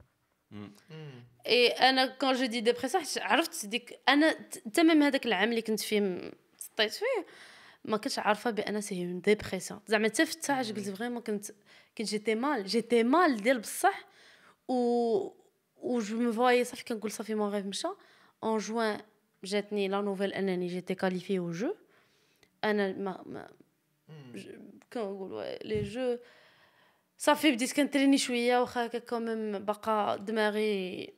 اي أنا كون جو دي ديبرسيون حيت عرفت ديك أنا تمام هذاك العام اللي كنت فيه سطيت فيه ما كنتش عارفة بأن سي اون ديبرسيون زعما حتى في التاج قلت فريمون كنت كنت جيتي مال جيتي مال ديال بصح. و و جو مو فوايي صافي كنقول صافي مون غيف مشى. اون جوان جاتني لا نوفيل أنني جيتي كاليفي أو جو أنا ما, ما كنقول لي جو صافي بديت كنتريني شوية واخا هكا كوميم باقا دماغي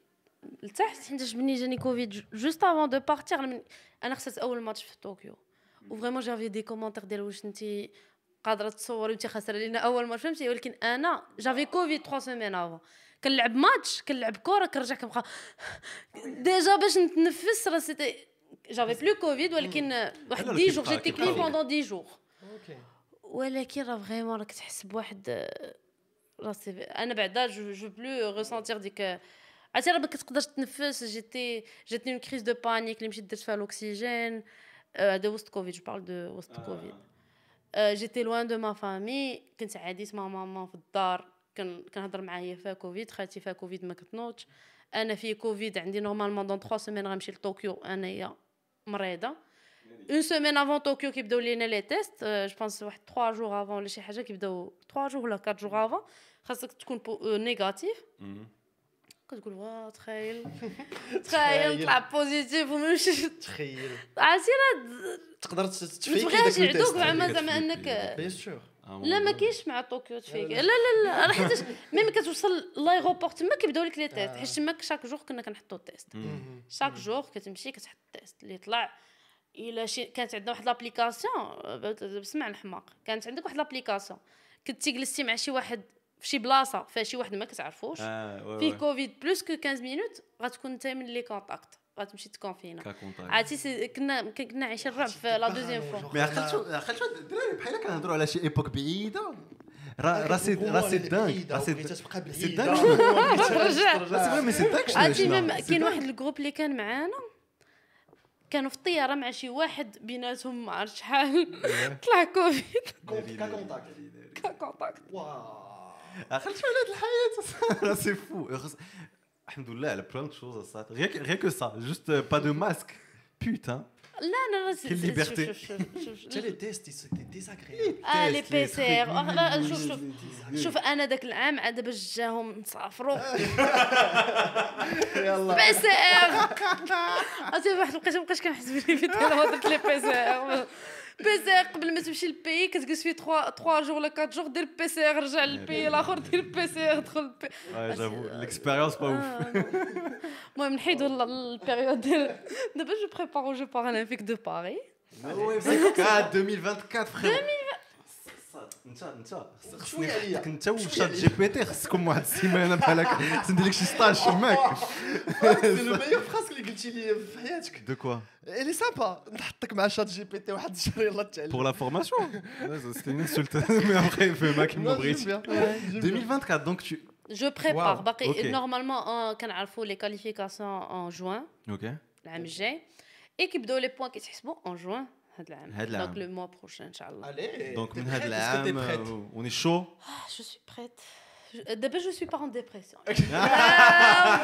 لتحت. حيتاش مني جاني كوفيد جوست افون دو بارتير أنا خسرت أول ماتش في طوكيو. وفريمون جافي دي كومونتير ديال واش انت قادرة تصوري وانت خاسرة لينا أول ماتش فهمتي؟ ولكن أنا جافي كوفيد 3 سيمين افون كنلعب ماتش كنلعب كره كنرجع كنبقى ديجا باش نتنفس راه سيتي جافي بلو كوفيد ولكن واحد لا، دي كيبقى- جور جيتي كلين. بوندون دي جور أوكي. ولكن راه فريمون راك تحس بواحد راسي انا بعدا جو جو بلو ريسونتير ديك عرفتي راه ما كتقدرش تنفس جيتي جاتني اون كريز دو بانيك اللي مشيت درت فيها الاكسجين آه، هذا وسط كوفيد جو بارل دو وسط كوفيد آه، جيتي لوان دو ما فامي كنت عاديت مع ماما في الدار كن كنهضر معاها هي فيها كوفيد خالتي فيها كوفيد ما كتنوضش انا في كوفيد عندي نورمالمون دون 3 سيمين غنمشي لطوكيو انايا مريضه اون سيمين افون طوكيو كيبداو لينا لي تيست جو بونس واحد 3 جور افون ولا شي حاجة كيبداو 3 جور ولا 4 جور افون خاصك تكون نيجاتيف. كتقول واه تخيل تخيل نطلع بوزيتيف ومنمشي تخيل عرفتي راه تقدر تفيك ما تبغيهاش يعدوك زعما زعما انك بيان سور لا ما. كاينش مع طوكيو تفيك لا لا لا راه حيتاش ميم كتوصل لايغوبور تما كيبداو لك لي تيست حيت تما شاك جور كنا كنحطو تيست شاك جور كتمشي كتحط تيست اللي طلع إلا شي كانت عندنا واحد لابليكاسيون بسمع الحماق. كانت عندك واحد لابليكاسيون. كنتي جلستي مع شي واحد في شي بلاصة فيها شي واحد ما كتعرفوش. ouais, فيه. كوفيد بلوس كو 15 مينوت غتكون انت من لي كونتاكت غتمشي تكونفينا. عرفتي كنا كنا عايشين الرعب في لا دوزيام فوا مي عقلتو عقلتو الدراري بحال كنهضروا على شي ايبوك بعيدة. راه راه سي راه سي دانك راه سي سي دانك رجع لا سي فري مي سي دانك شنو؟ عرفتي كاين دانك. واحد الجروب اللي كان معانا. كانوا في الطياره مع شي واحد بيناتهم ما عرفت شحال. طلع كوفيد كونتاكت عقلتو على هاد الحياة؟ سي فو الحمد لله على بلان دو شوز غير غير كو سا جوست با دو ماسك بوتان لا لا لا شوف شوف حتى لي تيست ديزاغريبل آه لي بي سي ار شوف شوف شوف أنا داك العام عاد باش جاهم نسافروا يلا بي سي ار عرفتي واحد الوقيته مابقاش كنحس بلي في درت لي بي سي ار بي سي ار قبل ما تمشي للبي كتجلس فيه 3 3 جور ولا 4 جور دير بي سي ار رجع للبي الاخر دير بي سي ار دخل البي Ouais, j'avoue, l'expérience pas ouf. آه. المهم نحيدو ال- البيريود ديال دابا جو بريبار او جو بارالمبيك دو باري وي 24 2024 فريمون انت انت شويه عليا خصك انت وشات جي بي تي خصكم واحد السيمانه بحال هكا خص ندير لك شي ستاج تماك سي لو ميور فراس اللي قلتي لي في حياتك De quoi اللي سامبا نحطك مع شات جي بي تي واحد الشهر يلا تعلم Pour la formation Ouais, ça, C'était une insulte. Mais après, il fait Mac Non, Mobrit. j'aime bien. 2024 donc tu جو بريبار واو. باقي أوكي. نورمالمون كنعرفوا لي كاليفيكاسيون اون جوان Ok. العام الجاي اي كيبداو لي بوان كيتحسبوا اون جوان هاد العام هاد العام. دونك لو موا بروشان ان شاء الله Allez, Donc, t'es من هاد prête Est-ce que t'es العام, prête euh, on est chaud. جو سوي بريت دابا جو سوي با en dépression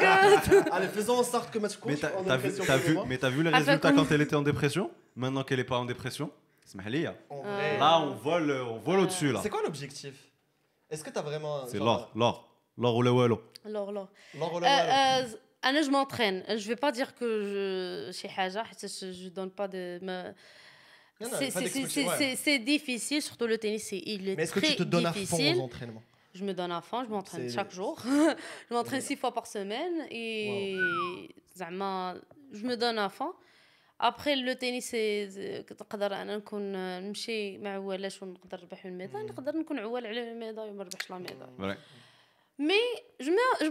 Allez, faisons en sorte que ma Mais coach t'as en t'as vu, dépression t'as pour vu, moi. mais t'as vu les Ah, résultats comme- quand elle était en dépression Maintenant qu'elle est pas en dépression اسمح لي. En vrai. Là, on vole, on vole au-dessus là. C'est quoi l'objectif Est-ce que t'as vraiment. C'est genre, l'or, l'or, l'or ou le wallo. لور لور L'or ou la Euh, euh, انا جو مونترين جو vais pas dire que je شي حاجه حيت je donne pas de ما Non, non, c'est pas c'est- d'expression, c'est- ouais. c'est- c'est difficile surtout le tennis c'est il est Mais est-ce que très tu te donnes à fond difficile aux entraînements Je me donne à fond, je m'entraîne C'est- chaque jour. je m'entraîne six fois par semaine et زعما je me donne à fond. Après le tennis c'est نقدر انا نكون نمشي مع عوالات ونقدر نربح الميدال نقدر نكون عوال على الميدال وما نربحش لا ميدال Ouais. مي جو me- je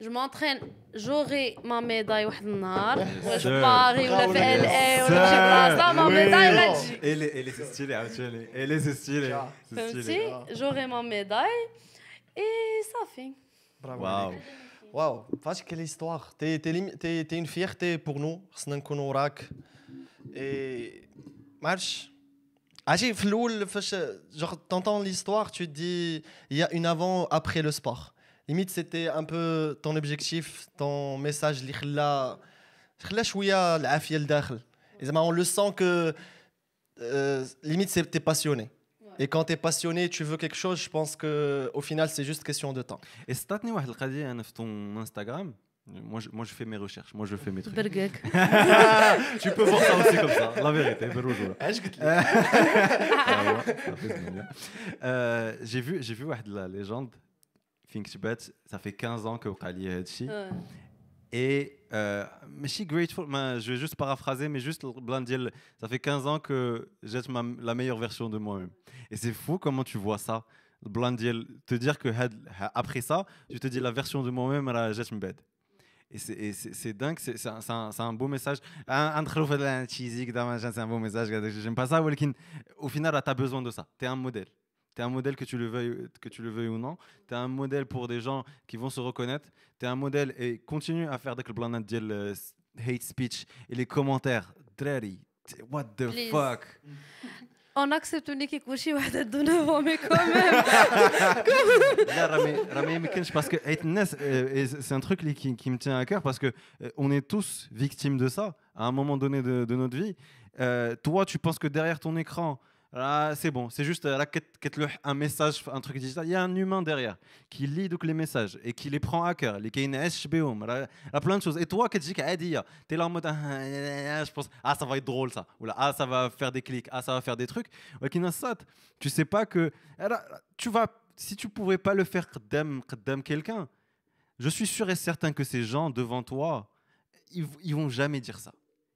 m'entraîne je m'entraîne j'aurai ma médaille واحد النهار واش sûr. باري ولا في Bravo, ال اي ولا yes. شي بلاصه ما Oui. ميداي غتجي Elle est, elle est c'est stylé, عاوتاني. Elle est c'est stylé. C'est فهمتي stylé. j'aurai ma médaille et صافي Bravo. Waouh. Waouh, فاش quelle histoire. T'es t'es lim- t'es- t'es une fierté pour nous. خصنا نكونوا وراك. Et marche. عرفتي في الاول فاش genre t'entends l'histoire tu te dis il y a une avant après le sport limite c'était un peu ton objectif ton message اللي خلا خلا شويه العافيه لداخل زعما on le sent que euh, limite c'est t'es passionné et quand t'es passionné tu veux quelque chose je pense que au final c'est juste question de temps استعطني واحد القضيه انا في ton Instagram moi je, moi je fais mes recherches moi je fais mes trucs برقك tu peux voir ça aussi comme ça la vérité بالرجوله اش قلت لك أيوة، ça fait زمن. Euh, j'ai vu j'ai vu واحد la légende ThinkBet, ça fait 15 ans que Kali Hedchi. Et euh, je suis grateful, je vais juste paraphraser, mais juste Blandiel, ça fait 15 ans que j'ai la meilleure version de moi-même. Et c'est fou comment tu vois ça. Blandiel, te dire que après ça, je te dis la version de moi-même, elle jette bête. Et c'est dingue, c'est un, beau message. Un c'est un beau message. J'aime pas ça, Walkin. Au final, tu as besoin de ça. Tu es un modèle. Tu es un modèle que tu le veuilles, que tu le veuilles ou non. Tu es un modèle pour des gens qui vont se reconnaître. Tu es un modèle et continue à faire des blagues ديال euh, hate speech et les commentaires. دراري, what the Please. fuck On accepte une équipe كلشي واحد عنده 9 mais quand même لا راه ما- راه ما يمكنش باسكو حيت الناس سي ان تروك اللي qui, qui me tient à cœur parce que euh, on est tous victimes de ça à un moment donné de, de notre vie. Euh, toi, tu penses que derrière ton écran, là, ah, c'est bon, c'est juste euh, un message, un truc digital. Il y a un humain derrière qui lit donc les messages et qui les prend à cœur. Les il y a plein de choses. Et toi, tu dis tu es là en mode, ah, ah, je pense, ah, ça va être drôle ça. Ou là, ah, ça va faire des clics, ah, ça va faire des trucs. Tu sais pas que. Eh, tu vas, si tu pouvais pas le faire quelqu'un, je suis sûr et certain que ces gens devant toi, ils, ils vont jamais dire ça.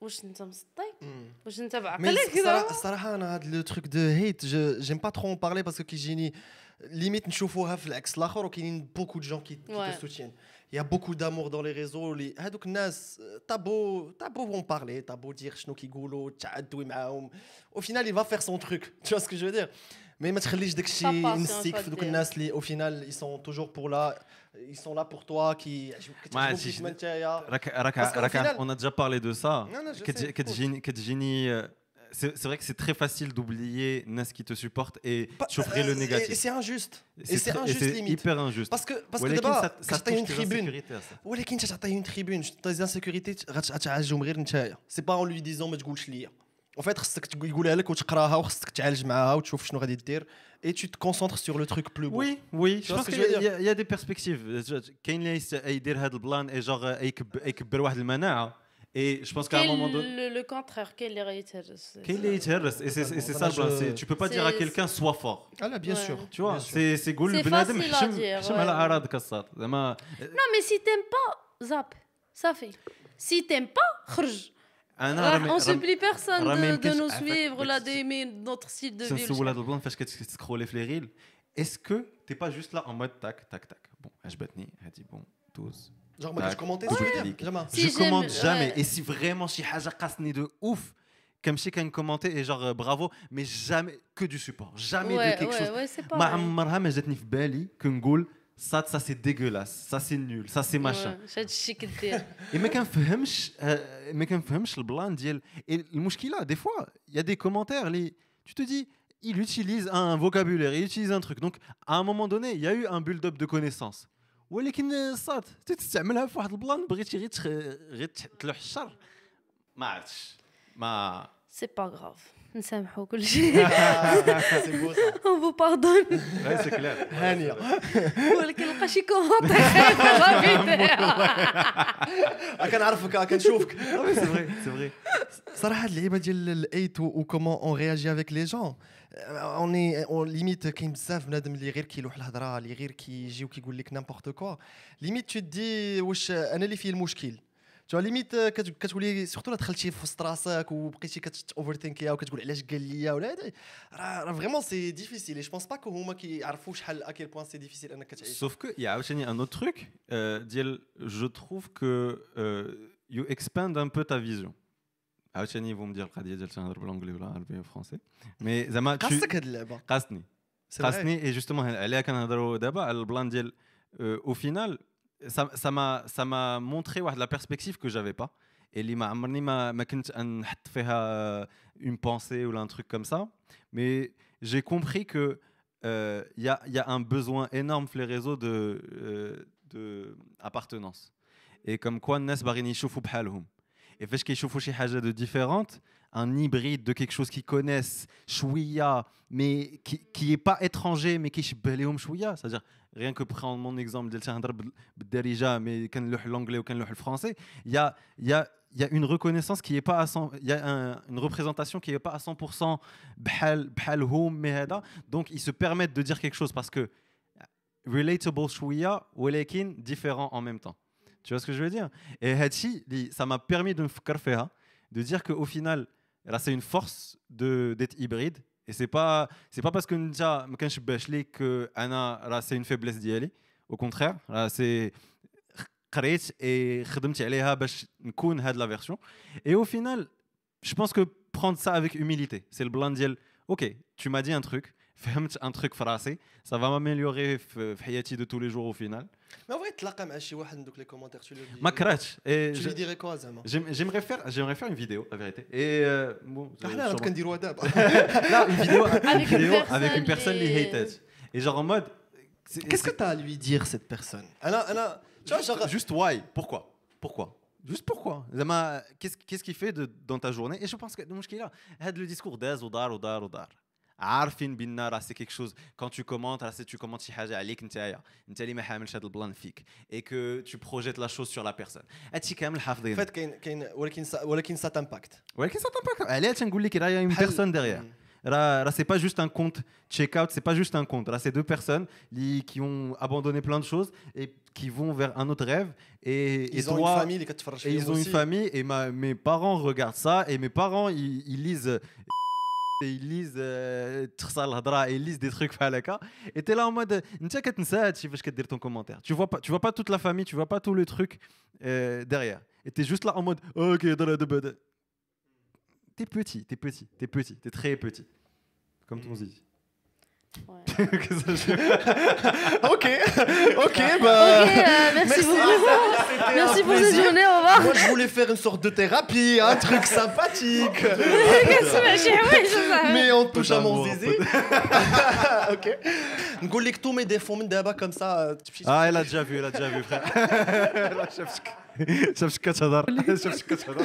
واش انت مسطي واش انت Mais بعقلك الصراحة- زعما الصراحة أنا هاد لو تروك دو هيت جيم با ترو en parler parce que كيجيني ليميت نشوفوها في العكس الآخر وكاينين بوكو دو جون كي Ouais. te soutiennent. Il y a beaucoup d'amour dans les réseaux اللي هادوك الناس t'as beau t'as beau en parler t'as beau dire شنو كيقولوا تعدوي معاهم au final il va faire son truc tu vois ce que je veux dire mais ما تخليش داك الشيء Pas patience, ينسيك pas في دوك dire. الناس اللي au final ils sont toujours pour là ils sont là pour toi كي كتعجبهم ماشي كيف ما نتايا راك راك Parce qu'au راك final- on a déjà parlé de ça. Non, non, je كتجي- sais, كتجيني كتجيني euh, c'est c'est vrai que c'est très facile d'oublier Nas qui te supporte et chauffer le Et- et négatif. c'est injuste et c'est très- injuste c'est limite hyper injuste. parce que parce que ولكن دابا ça- ça كتعطي touche une tes tribune insécurités à ça. ولكن انت تعطيه اون تريبون تعطي زانسيكوريتي غتعالجهم غير نتايا سي با اون لوي ديزون ما تقولش ليا وفات خصك تقول- يقولها لك وتقراها وخصك تعالج معاها وتشوف شنو غادي دير et tu te concentres sur le truc plus beau. Oui, oui. Je pense qu'il y, y, a des perspectives. Kane euh, et genre euh, hein. et je pense qu'à un moment donné. Le, le contraire, quel est Et c'est ça, je... tu peux pas dire à quelqu'un sois fort. Ah là, bien ouais. sûr. Tu vois, c'est C'est facile à dire. Ouais. Euh, non, mais si t'aimes pas, zap, ça fait. Si t'aimes pas, khrj. انا Rah, راه On ما- supplie personne راه ما de, de يمكنش- nous عفاك- suivre, là, بس- d'aimer notre style de باش vie. نسول هذا البلان فاش كتسكرولي في لي ريل est-ce que t'es pas juste là en mode tac tac tac bon عجبتني هادي bon دوز genre ما كاش Tac. كومونتي Ouais. ce que je veux dire Jamais. Si je j'aime- commente jamais. ouais. Et si vraiment شي حاجة قاسني de ouf, كنمشي كنكومونتي et genre euh, bravo, mais jamais que du support, jamais de Ouais, quelque ouais, chose. ouais, c'est pas. ما عمرها ما جاتني في بالي كنقول ça ça c'est dégueulasse, ça c'est nul, ça c'est machin. هاد الشيء كدير. Et ما كنفهمش آه، ما كنفهمش البلان ديال et المشكلة des fois il y a des commentaires les tu te dis il utilise un vocabulaire, il utilise un truc. Donc à un moment donné, il y a eu un build-up de connaissances. ولكن صاد تستعملها في واحد البلان بغيتي غير تخ... غير تلوح الشر ما عرفتش ما C'est pas grave. نسامحوا كل شيء. Pardonne. سي كلير هانية. ولكن نلقى شي كومونتير كنعرفك كنشوفك سي سي صراحة اللعيبة ديال الايت و كومون اون رياجي افيك لي جون اوني اون ليميت كاين بزاف بنادم اللي غير كيلوح الهضرة اللي غير كيجي وكيقول لك نيمبورت كوا ليميت تو دي واش أنا اللي فيه المشكل. تو ليميت آه، كت- كتولي سورتو لا دخلتي في وسط راسك وبقيتي كتوفر ثينكيها وكتقول علاش قال لي ولا هذا راه راه فريمون سي ديفيسيل جو بونس با كو هما كيعرفوا شحال اكيل بوان سي ديفيسيل انك تعيش Sauf que, il y a aussi un autre truc. euh, ديال, je trouve que euh, you expand un peu ta vision. عاوتاني ils vont me dire القضيه ديال تنهضر بالانجلي ولا عربي ولا فرونسي مي زعما tu- قاصك هاد اللعبه قاصني C'est vrai. قاصني اي جوستومون عليها كنهضروا دابا على البلان ديال او فينال ça m'a ça m'a montré واحد la perspective que j'avais pas اللي ما عمرني ما ما كنت نحط فيها une pensée ou un truc comme ça mais j'ai compris que euh, il y, a, y a un besoin énorme sur les réseaux de, euh, de appartenance et comme quoi الناس باغيين يشوفوا بحالهم et فاش كيشوفوا شي حاجه de différente un hybride de quelque chose qu'ils connaissent chouïa mais qui qui est pas étranger mais qui يشبه لهم شويه c'est-à-dire rien que prendre mon exemple mais l'anglais ou le français il y a y il y a une reconnaissance qui n'est pas à 100, il y a une représentation qui n'est pas à 100% donc ils se permettent de dire quelque chose parce que relatable chouïa walakin différent en même temps. Tu vois ce que je veux dire? Et Hachi ça m'a permis de me faire de dire qu'au final c'est une force d'être hybride. et c'est pas c'est pas parce que انت ما كنشبهش ليك que انا راه c'est une faiblesse ديالي au contraire راه c'est قريت et خدمت عليها باش نكون هاد la version et au final je pense que prendre ça avec humilité c'est le blanc ديال ok tu m'as dit un truc فهمت un truc في راسي ça va m'améliorer في في حياتي de tous les jours au final ما بغيت تلاقى مع شي واحد من دوك لي كومونتير tu lui dis- ما كرهتش et tu je- lui dirais quoi زعما j'aime- j'aimerais faire j'aimerais faire une vidéo la vérité et euh, bon je- احنا راه sûrement- كنديروها دابا Là, une vidéo, une Avec une vidéo avec une personne personne qui et- hated. Et genre en mode. c'est- Qu'est-ce que c'est- tu as à lui dire cette personne انا انا tu vois genre Juste why Pourquoi Pourquoi Juste pourquoi زعما Qu'est-ce qu'est-ce qu'il fait de, dans ta journée Et je pense que المشكلة هذا le discours داز ودار ودار ودار عارفين بان راه سي كيك شوز كون تو كومونت راه سي تو كومونت شي حاجه عليك نتايا انت اللي ما حاملش هذا البلان فيك اي كو تو بروجيت لا شوز سور لا بيرسون هادشي كامل حافظين فات كاين كاين ولكن سا ولكن سا تامباكت ولكن سا تامباكت علاه تنقول لك راه اون بيرسون ديغيير Ra, ra, c'est pas juste un compte check-out, c'est pas juste un compte. Ra, c'est deux personnes li- qui ont abandonné plein de choses et qui vont vers un autre rêve. Et, et ils ont toi- une famille اللي كتفرج et فيهم ils ont une aussi. famille et ma- mes parents regardent ça et mes parents ils, ils lisent et ils lisent euh, ils lisent des trucs et t'es là en mode tu vois pas tu vois pas toute la famille tu vois pas tout le truc euh, derrière. Et t'es juste là en mode ok t'es petit t'es petit t'es petit t'es très petit. Comme on dit mm. Ouais. Qu'est-ce que je- Ok, ok, bah. Ok, euh, merci, beaucoup. C'était Merci un pour cette plaisir. journée, au revoir. Moi, je voulais faire une sorte de thérapie, un truc sympathique. ماشي حوايج صاحبي. Mais on touche à mon d'amour, un zizi. ok. نقول لك tous mes défauts من دابا comme ça تمشي Ah, elle a déjà vu, elle a déjà vu, frère. Elle a شافش شافش كتهضر شافش كتهضر آه،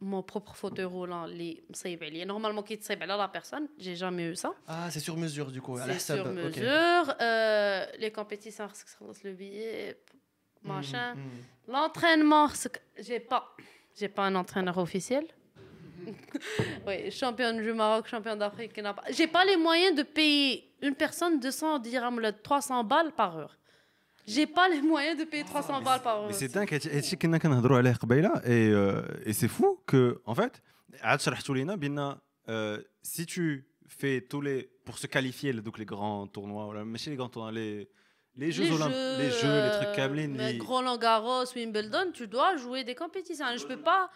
مون بروبر فوتو رولون اللي مصيب عليا نورمالمون كيتصايب على لا بيرسون جي جامي يو سا Ah, c'est sur mesure du coup. على سي حساب سور ok. mesure لي كومبيتيسيون خصك تخلص لو بيي machin Mm, L'entraînement, ce que- j'ai pas, j'ai pas un entraîneur officiel. oui, champion du Maroc, champion d'Afrique, qui n'a pas- j'ai pas les moyens de payer une personne 200 dirhams, le 300 balles par heure. J'ai pas les moyens de payer 300 balles par heure. Mais c'est dingue هادشي هادشي كنا كنهضروا عليه قبيله et euh, et c'est fou que en fait عاد شرحتوا لينا بان euh, si tu fais tous les pour se qualifier donc les grands tournois ولا ماشي les grands tournois les les jeux olympiques les jeux les trucs كاملين mais اللي- Roland Garros, Wimbledon, tu dois jouer des compétitions. Je peux pas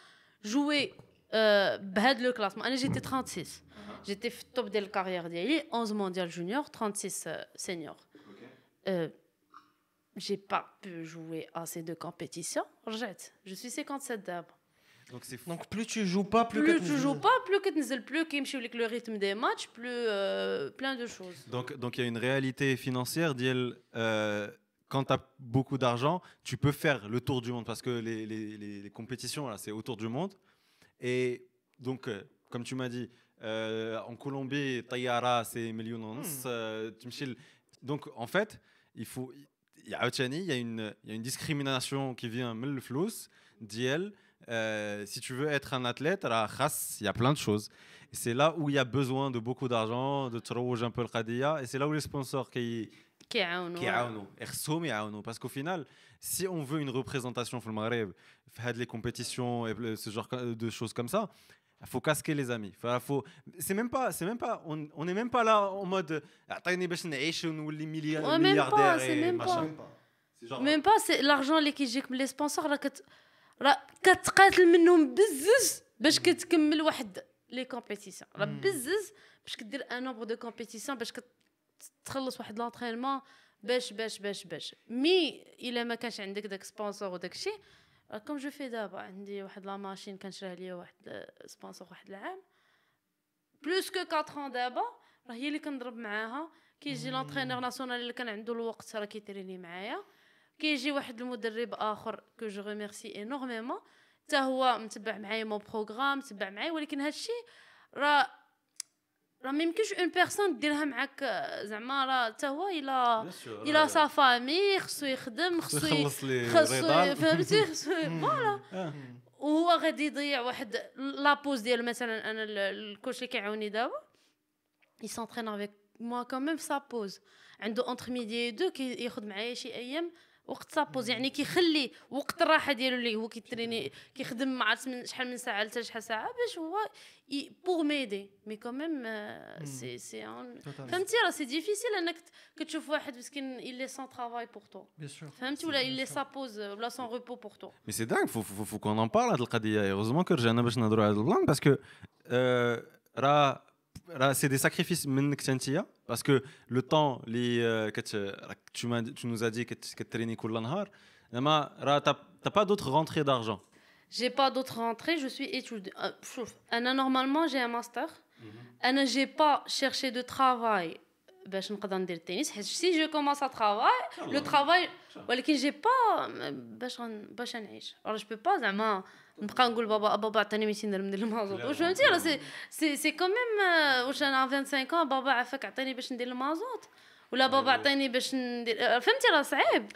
jouer euh, بهاد le classement. Allez, j'étais 36. J'étais في top de la carrière ديالي 11 mondial junior, 36 euh, senior. Euh, j'ai pas pu jouer à ces deux compétitions, jette. Je suis 57 d'abord. Donc. Donc plus tu joues pas, plus, plus que tu joues pas, plus que tu plus que le rythme des matchs, plus euh, plein de choses. Donc donc il y a une réalité financière d'elle euh, quand tu as beaucoup d'argent, tu peux faire le tour du monde parce que les, les, les, compétitions là, c'est autour du monde et donc euh, comme tu m'as dit euh, en Colombie, Tayara, c'est millions. Hmm. Donc en fait, il faut il y, a une, il y a une discrimination qui vient le flous d'elle. Euh, si tu veux être un athlète, à il y a plein de choses. C'est là où il y a besoin de beaucoup d'argent, de trouver un peu le Khadija, et c'est là où les sponsors qui qui Parce qu'au final, si on veut une représentation dans le Maghreb, les compétitions et ce genre de choses comme ça, il faut casquer les amis Enfin, faut c'est même pas c'est même pas on on n'est même pas là en mode عطيني باش نعيش ونولي مليار- Ouais, même pas, milliardaire c'est et même machin. pas. C'est genre- ميم با سي لارجون اللي كيجيك من لي سبونسور راه كت راه كتقاتل منهم بزز باش كتكمل واحد لي كومبيتيسيون راه بزز باش كدير ان نومبر دو كومبيتيسيون باش كتخلص واحد لونترينمون باش باش باش باش مي الا ما كانش عندك داك سبونسور وداك الشيء كوم جو في دابا؟ عندي واحد لا ماشين كنشريها ليا واحد سبونسور واحد العام. بلوس كو 4 دابا راه هي اللي كنضرب معاها. كيجي لونترينور ناسيونال اللي كان عنده الوقت راه كيتريني معايا. كيجي واحد المدرب آخر كو جو ريميرسي انورميمون حتى هو متبع معايا مون بروغرام متبع معايا ولكن هادشي راه راه ما يمكنش اون بيرسون ديرها معاك آه، زعما راه حتى هو إلا إلا euh, سا فامي خصو يخدم خصو يخلص لي خصو. فهمتي خصو فوالا. وهو غادي يضيع واحد لابوز ديالو مثلا أنا ال- الكوتش اللي كيعاوني دابا. S'entraîne avec moi quand même sa pause. عنده اونتر ميدي دو كياخذ معايا شي أيام. وقت سابوز يعني كيخلي وقت الراحة ديالو اللي هو كيتريني كيخدم مع من شحال من ساعة حتى شحال ساعة باش هو بوغ ميدي مي كوميم سي سي فهمتي راه سي ديفيسيل انك كتشوف واحد مسكين الا سون ترافاي بور تو فهمتي ولا الا سابوز euh, ولا سون روبو بور تو مي سي دانك فو كون ان بار هاد القضية. هeureusement كو رجعنا باش نهضروا على هاد البلان باسكو euh, راه c'est des sacrifices منك انت parce que le temps اللي آه، كت راك tu m'as tu nous as dit كت كتريني كل نهار زعما راه t'as t'as pas d'autres rentrées d'argent. J'ai pas d'autres rentrées, je suis étudiante. Euh, pfff. Anna, normalement, j'ai un master. Anna, j'ai pas cherché de travail باش نقدر ندير التنس حيت سي جو كومونس ا ترافاي لو ترافاي ولكن جي با باش غن- باش نعيش راه جو با زعما نبقى نقول بابا بابا عطاني 200 درهم ندير المازوت واش فهمتي؟ راه سي سي سي كوميم واش أنا 25 ans بابا عافاك عطاني باش ندير المازوت ولا بابا عطاني باش ندير آه، فهمتي؟ راه صعيب.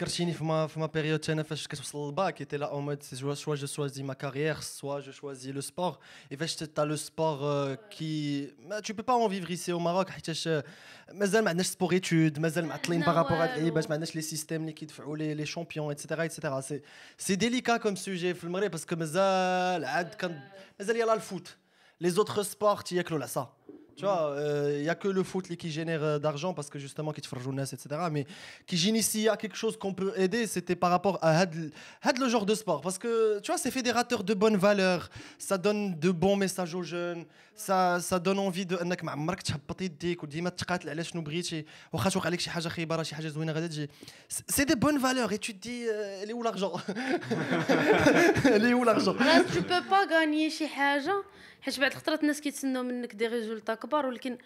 فكرتيني في ما في ما بيريود انا فاش كتوصل للباك ايتي لا اون مود سوا جو شوازي ما كارير سوا جو شوازي لو سبور اي فاش تا لو سبور كي ما تو بي با اون فيفر ايسي او ماروك حيتاش آه، مازال ما عندناش سبور ايتود مازال معطلين عندنا بارابور هاد والو. اللعيبات ما عندناش لي سيستيم اللي كيدفعوا لي لي شامبيون ايتترا ايتترا سي سي ديليكا كوم سوجي في المغرب باسكو مازال عاد كان مازال يلا الفوت لي زوتر سبور تياكلوا العصا Tu vois, il euh, n'y a que le foot qui génère euh, d'argent parce que justement, qui te jeunesse, etc. Mais qui génie, s'il y quelque chose qu'on peut aider, c'était par rapport à had, le genre de sport. Parce que, tu vois, c'est fédérateur de bonnes valeurs, ça donne de bons messages aux jeunes, ça, ça donne envie de. C'est des bonnes valeurs et tu te dis, euh, elle est où l'argent? elle est où l'argent لا تو بو با غاني شي حاجة حيت بعض الخطرات الناس كيتسناو منك دي ريزولتا كبار ولكن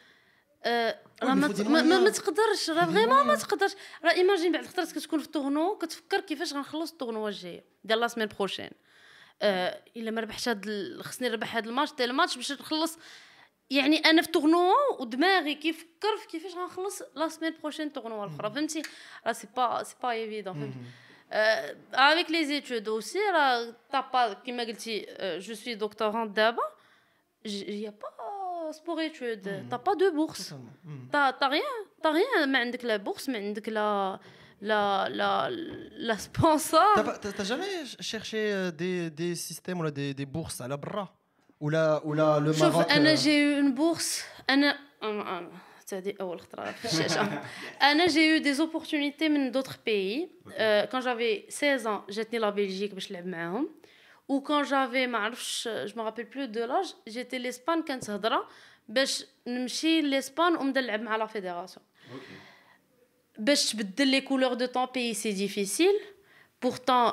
آه، راه ما. تقدرش راه فريمون ما تقدرش. راه ايماجين بعض الخطرات كتكون في الطورنو كتفكر كيفاش غنخلص الطورنوا الجاية ديال لا سيمين بروشين. آه إلا ما ربحش هاد ال- خصني نربح هاد الماتش ديال الماتش باش نخلص. يعني أنا في طورنوا ودماغي كيفكر في كيفاش غنخلص لا سيمين بروشين طورنوا الأخرى. فهمتي؟ راه سي با سي با ايفيدون فهمتي؟ افيك لي زيتود اوسي راه تا با كيما قلتي جو سوي دكتورون دابا il y a pas sport études t'as pas de bourse t'as t'as rien t'as rien ما عندك لا بورس ما عندك لا لا لا لا T'as sponsor pas- t'as- t'as jamais ch- cherché euh, des, des systèmes ou là, des, des bourses à la bras ou là, ou là le شوف Maroc انا euh, جي يو اون بورس انا أنا- أنا- هذه اول خطره في الشاشه انا جي يو دي زوبورتونيتي من دوطخ بيي كون جافي 16 ans جاتني لا بلجيك باش نلعب معاهم و كون جافي ما عرفتش جو ما رابيل بلو دو لاج جيتي لاسبان كانت هضره باش نمشي لاسبان ونبدا نلعب مع لا فيدراسيون باش تبدل لي كولور دو طون بيي سي ديفيسيل بورتون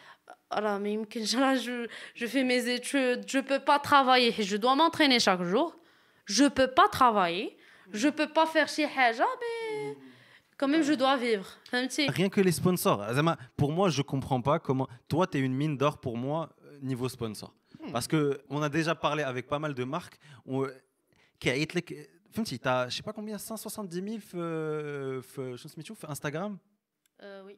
Oh je, je fais mes études, je peux pas travailler, je dois m'entraîner chaque jour, je peux pas travailler, je peux pas faire chez Haja, mais quand même, je dois vivre. Rien que les sponsors. Azama, pour moi, je ne comprends pas comment. Toi, tu es une mine d'or pour moi, euh, niveau sponsor. Hmm. Parce que on a déjà parlé avec pas mal de marques. On... Euh, tu as, je sais pas combien, 170 000 euh, f... F... Instagram? Euh, Oui.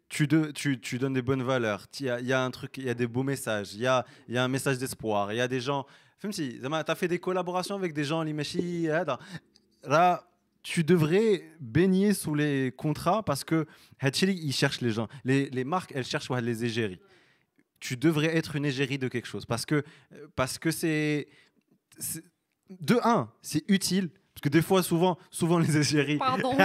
tu, donnes des bonnes valeurs. Il y a, un truc, il y a des beaux messages. Il y a, un message d'espoir. Il y a des gens. Fimsi, Zama, tu as fait des collaborations avec des gens. Là, tu devrais baigner sous les contrats parce que Hatchili, ils cherchent les gens. Les, les marques, elles cherchent les égéries. Tu devrais être une égérie de quelque chose parce que parce que c'est- de un, c'est utile. Parce que des fois, souvent, souvent les égéries. Pardon.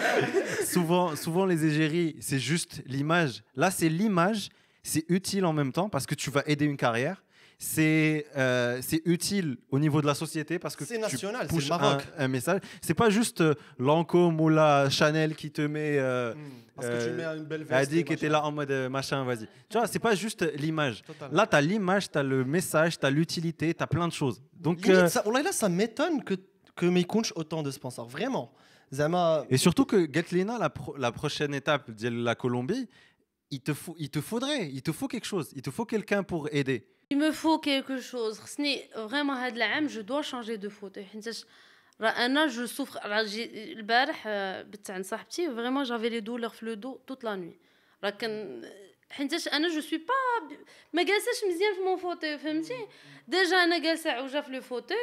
souvent, souvent les égéries, c'est juste l'image. Là, c'est l'image. C'est utile en même temps parce que tu vas aider une carrière. C'est euh, c'est utile au niveau de la société parce que c'est national, c'est Un, un message. C'est pas juste euh, Lancôme ou la Chanel qui te met. Euh, hmm, parce que tu euh, mets une belle veste. A dit qui était là en mode euh, machin, vas-y. Tu vois, c'est pas juste l'image. Là, tu as l'image, tu as le message, tu as l'utilité, tu as plein de choses. Donc, ça, là, ça m'étonne que que ما يكونش autant de sponsors. Vraiment. Zama, Et surtout que Gatlina, la, pro- la prochaine étape de la Colombie, il te, faut, il te faudrait, il te faut quelque chose, il te faut quelqu'un pour aider. Il me faut quelque chose. خصني vraiment هاد العام je dois changer de fauteuil حيتاش راه انا جو سوفر راه جي البارح آه، بت عند صاحبتي فريمون جافي لي دولور في لو دو توت لا نوي راه كان حيتاش انا جو سوي با ما جالساش مزيان في مون فوتوي فهمتي ديجا انا جالسه عوجه في لو فوتوي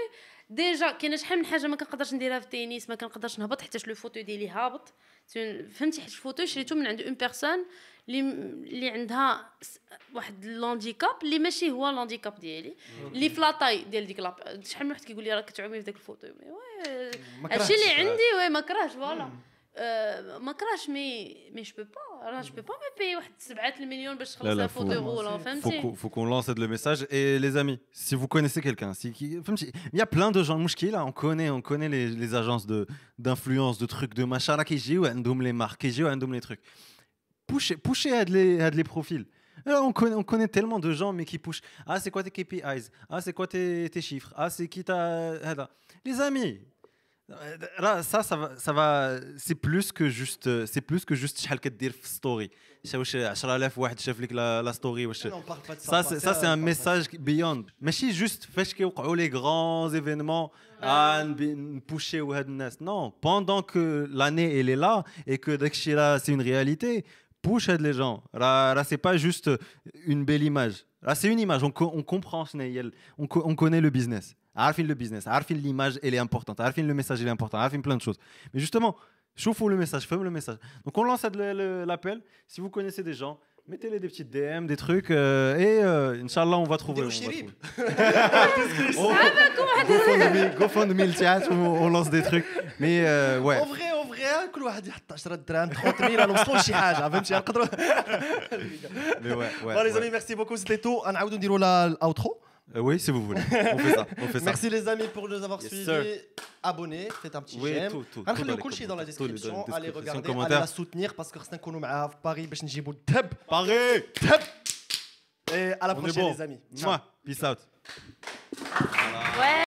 ديجا كاينة شحال من حاجة ما كنقدرش نديرها في التنس ما كنقدرش نهبط حيتاش لو فوتوي ديالي هابط. فهمتي حيت الفوتوي شريته من عند اون بيرسون اللي اللي عندها واحد اللانديكاب اللي ماشي هو اللانديكاب ديالي اللي في لاطاي ديال ديك لاب شحال من واحد كيقول لي راك كتعومي في داك ما هادشي اللي. عندي وي ما كرهش فوالا. ما كرهش مي مي جو بو با راه جو بو با مي باي واحد 7 المليون باش لا، تخلص لا، ان faut- فوتوي رولا Faut فهمتي qu'on, faut qu'on lance le message. Et les amis, si vous connaissez quelqu'un, si, qui- il y a plein de gens, Mouchki, là, on connaît, on connaît les, les agences de, d'influence, de trucs, de machin, là, qui jouent, Andoum les marques, qui jouent, Andoum les trucs. Poussez, poussez à les, à les profils. Alors, on, connaît, on connaît tellement de gens, mais qui pushent. Ah, c'est quoi tes KPIs Ah, c'est quoi tes, tes chiffres Ah, c'est qui t'a. هذا. Les amis, euh, là, ça, ça va, ça va c'est plus que juste, euh, c'est plus que juste شحال كدير في ستوري. واش 10000 واحد شاف لك لا, la story واش. Non, on parle pas de Ça, c'est, ça, c'est un on parle pas de message beyond. ماشي juste فاش كيوقعوا les grands événements ah نبي نبوشي وهاد الناس. Non, pendant que l'année elle est là et que داكشي là c'est une réalité, push هاد les gens. Là, là c'est pas juste une belle image. Là c'est une image, on, co- on comprend شنو هي ال- on, co- on connaît le business. عارفين le business, عارفين l'image elle est importante, عارفين le message il est important, عارفين plein de choses. Mais justement, chauffe le message, fais le message. Donc on lance le- le- l'appel. Si vous connaissez des gens, mettez-les des petites DM, des trucs, euh, et euh, Inch'Allah, on va trouver. نديرو on va شريب. trouver. Oh, GoFundMe, GoFundMe, le théâtre, on, on lance des trucs. Mais euh, ouais. En vrai, en vrai, كل واحد يحط 10 درهم 30 000 نوصلوا لشي حاجه فهمتي نقدروا Mais ouais, ouais, Bon les ouais. amis, merci beaucoup, c'était tout. نعاودوا نديروا لا الاوترو. Euh, oui, si vous voulez. On fait ça. On fait ça. Merci les amis pour nous avoir Yes, suivis. sir. Abonnez, faites un petit Oui, j'aime. tout, tout, غنخليو tout dans كل les شيء dans la commentaires, tout les- description. dans les Allez descriptions, regarder, allez commentaires. la soutenir parce que خصنا نكونوا معاها في باريس باش نجيبوا الذهب. Pareil. الذهب. Et à la On est prochaine bon. les amis. Mouah. Peace out. Ouais.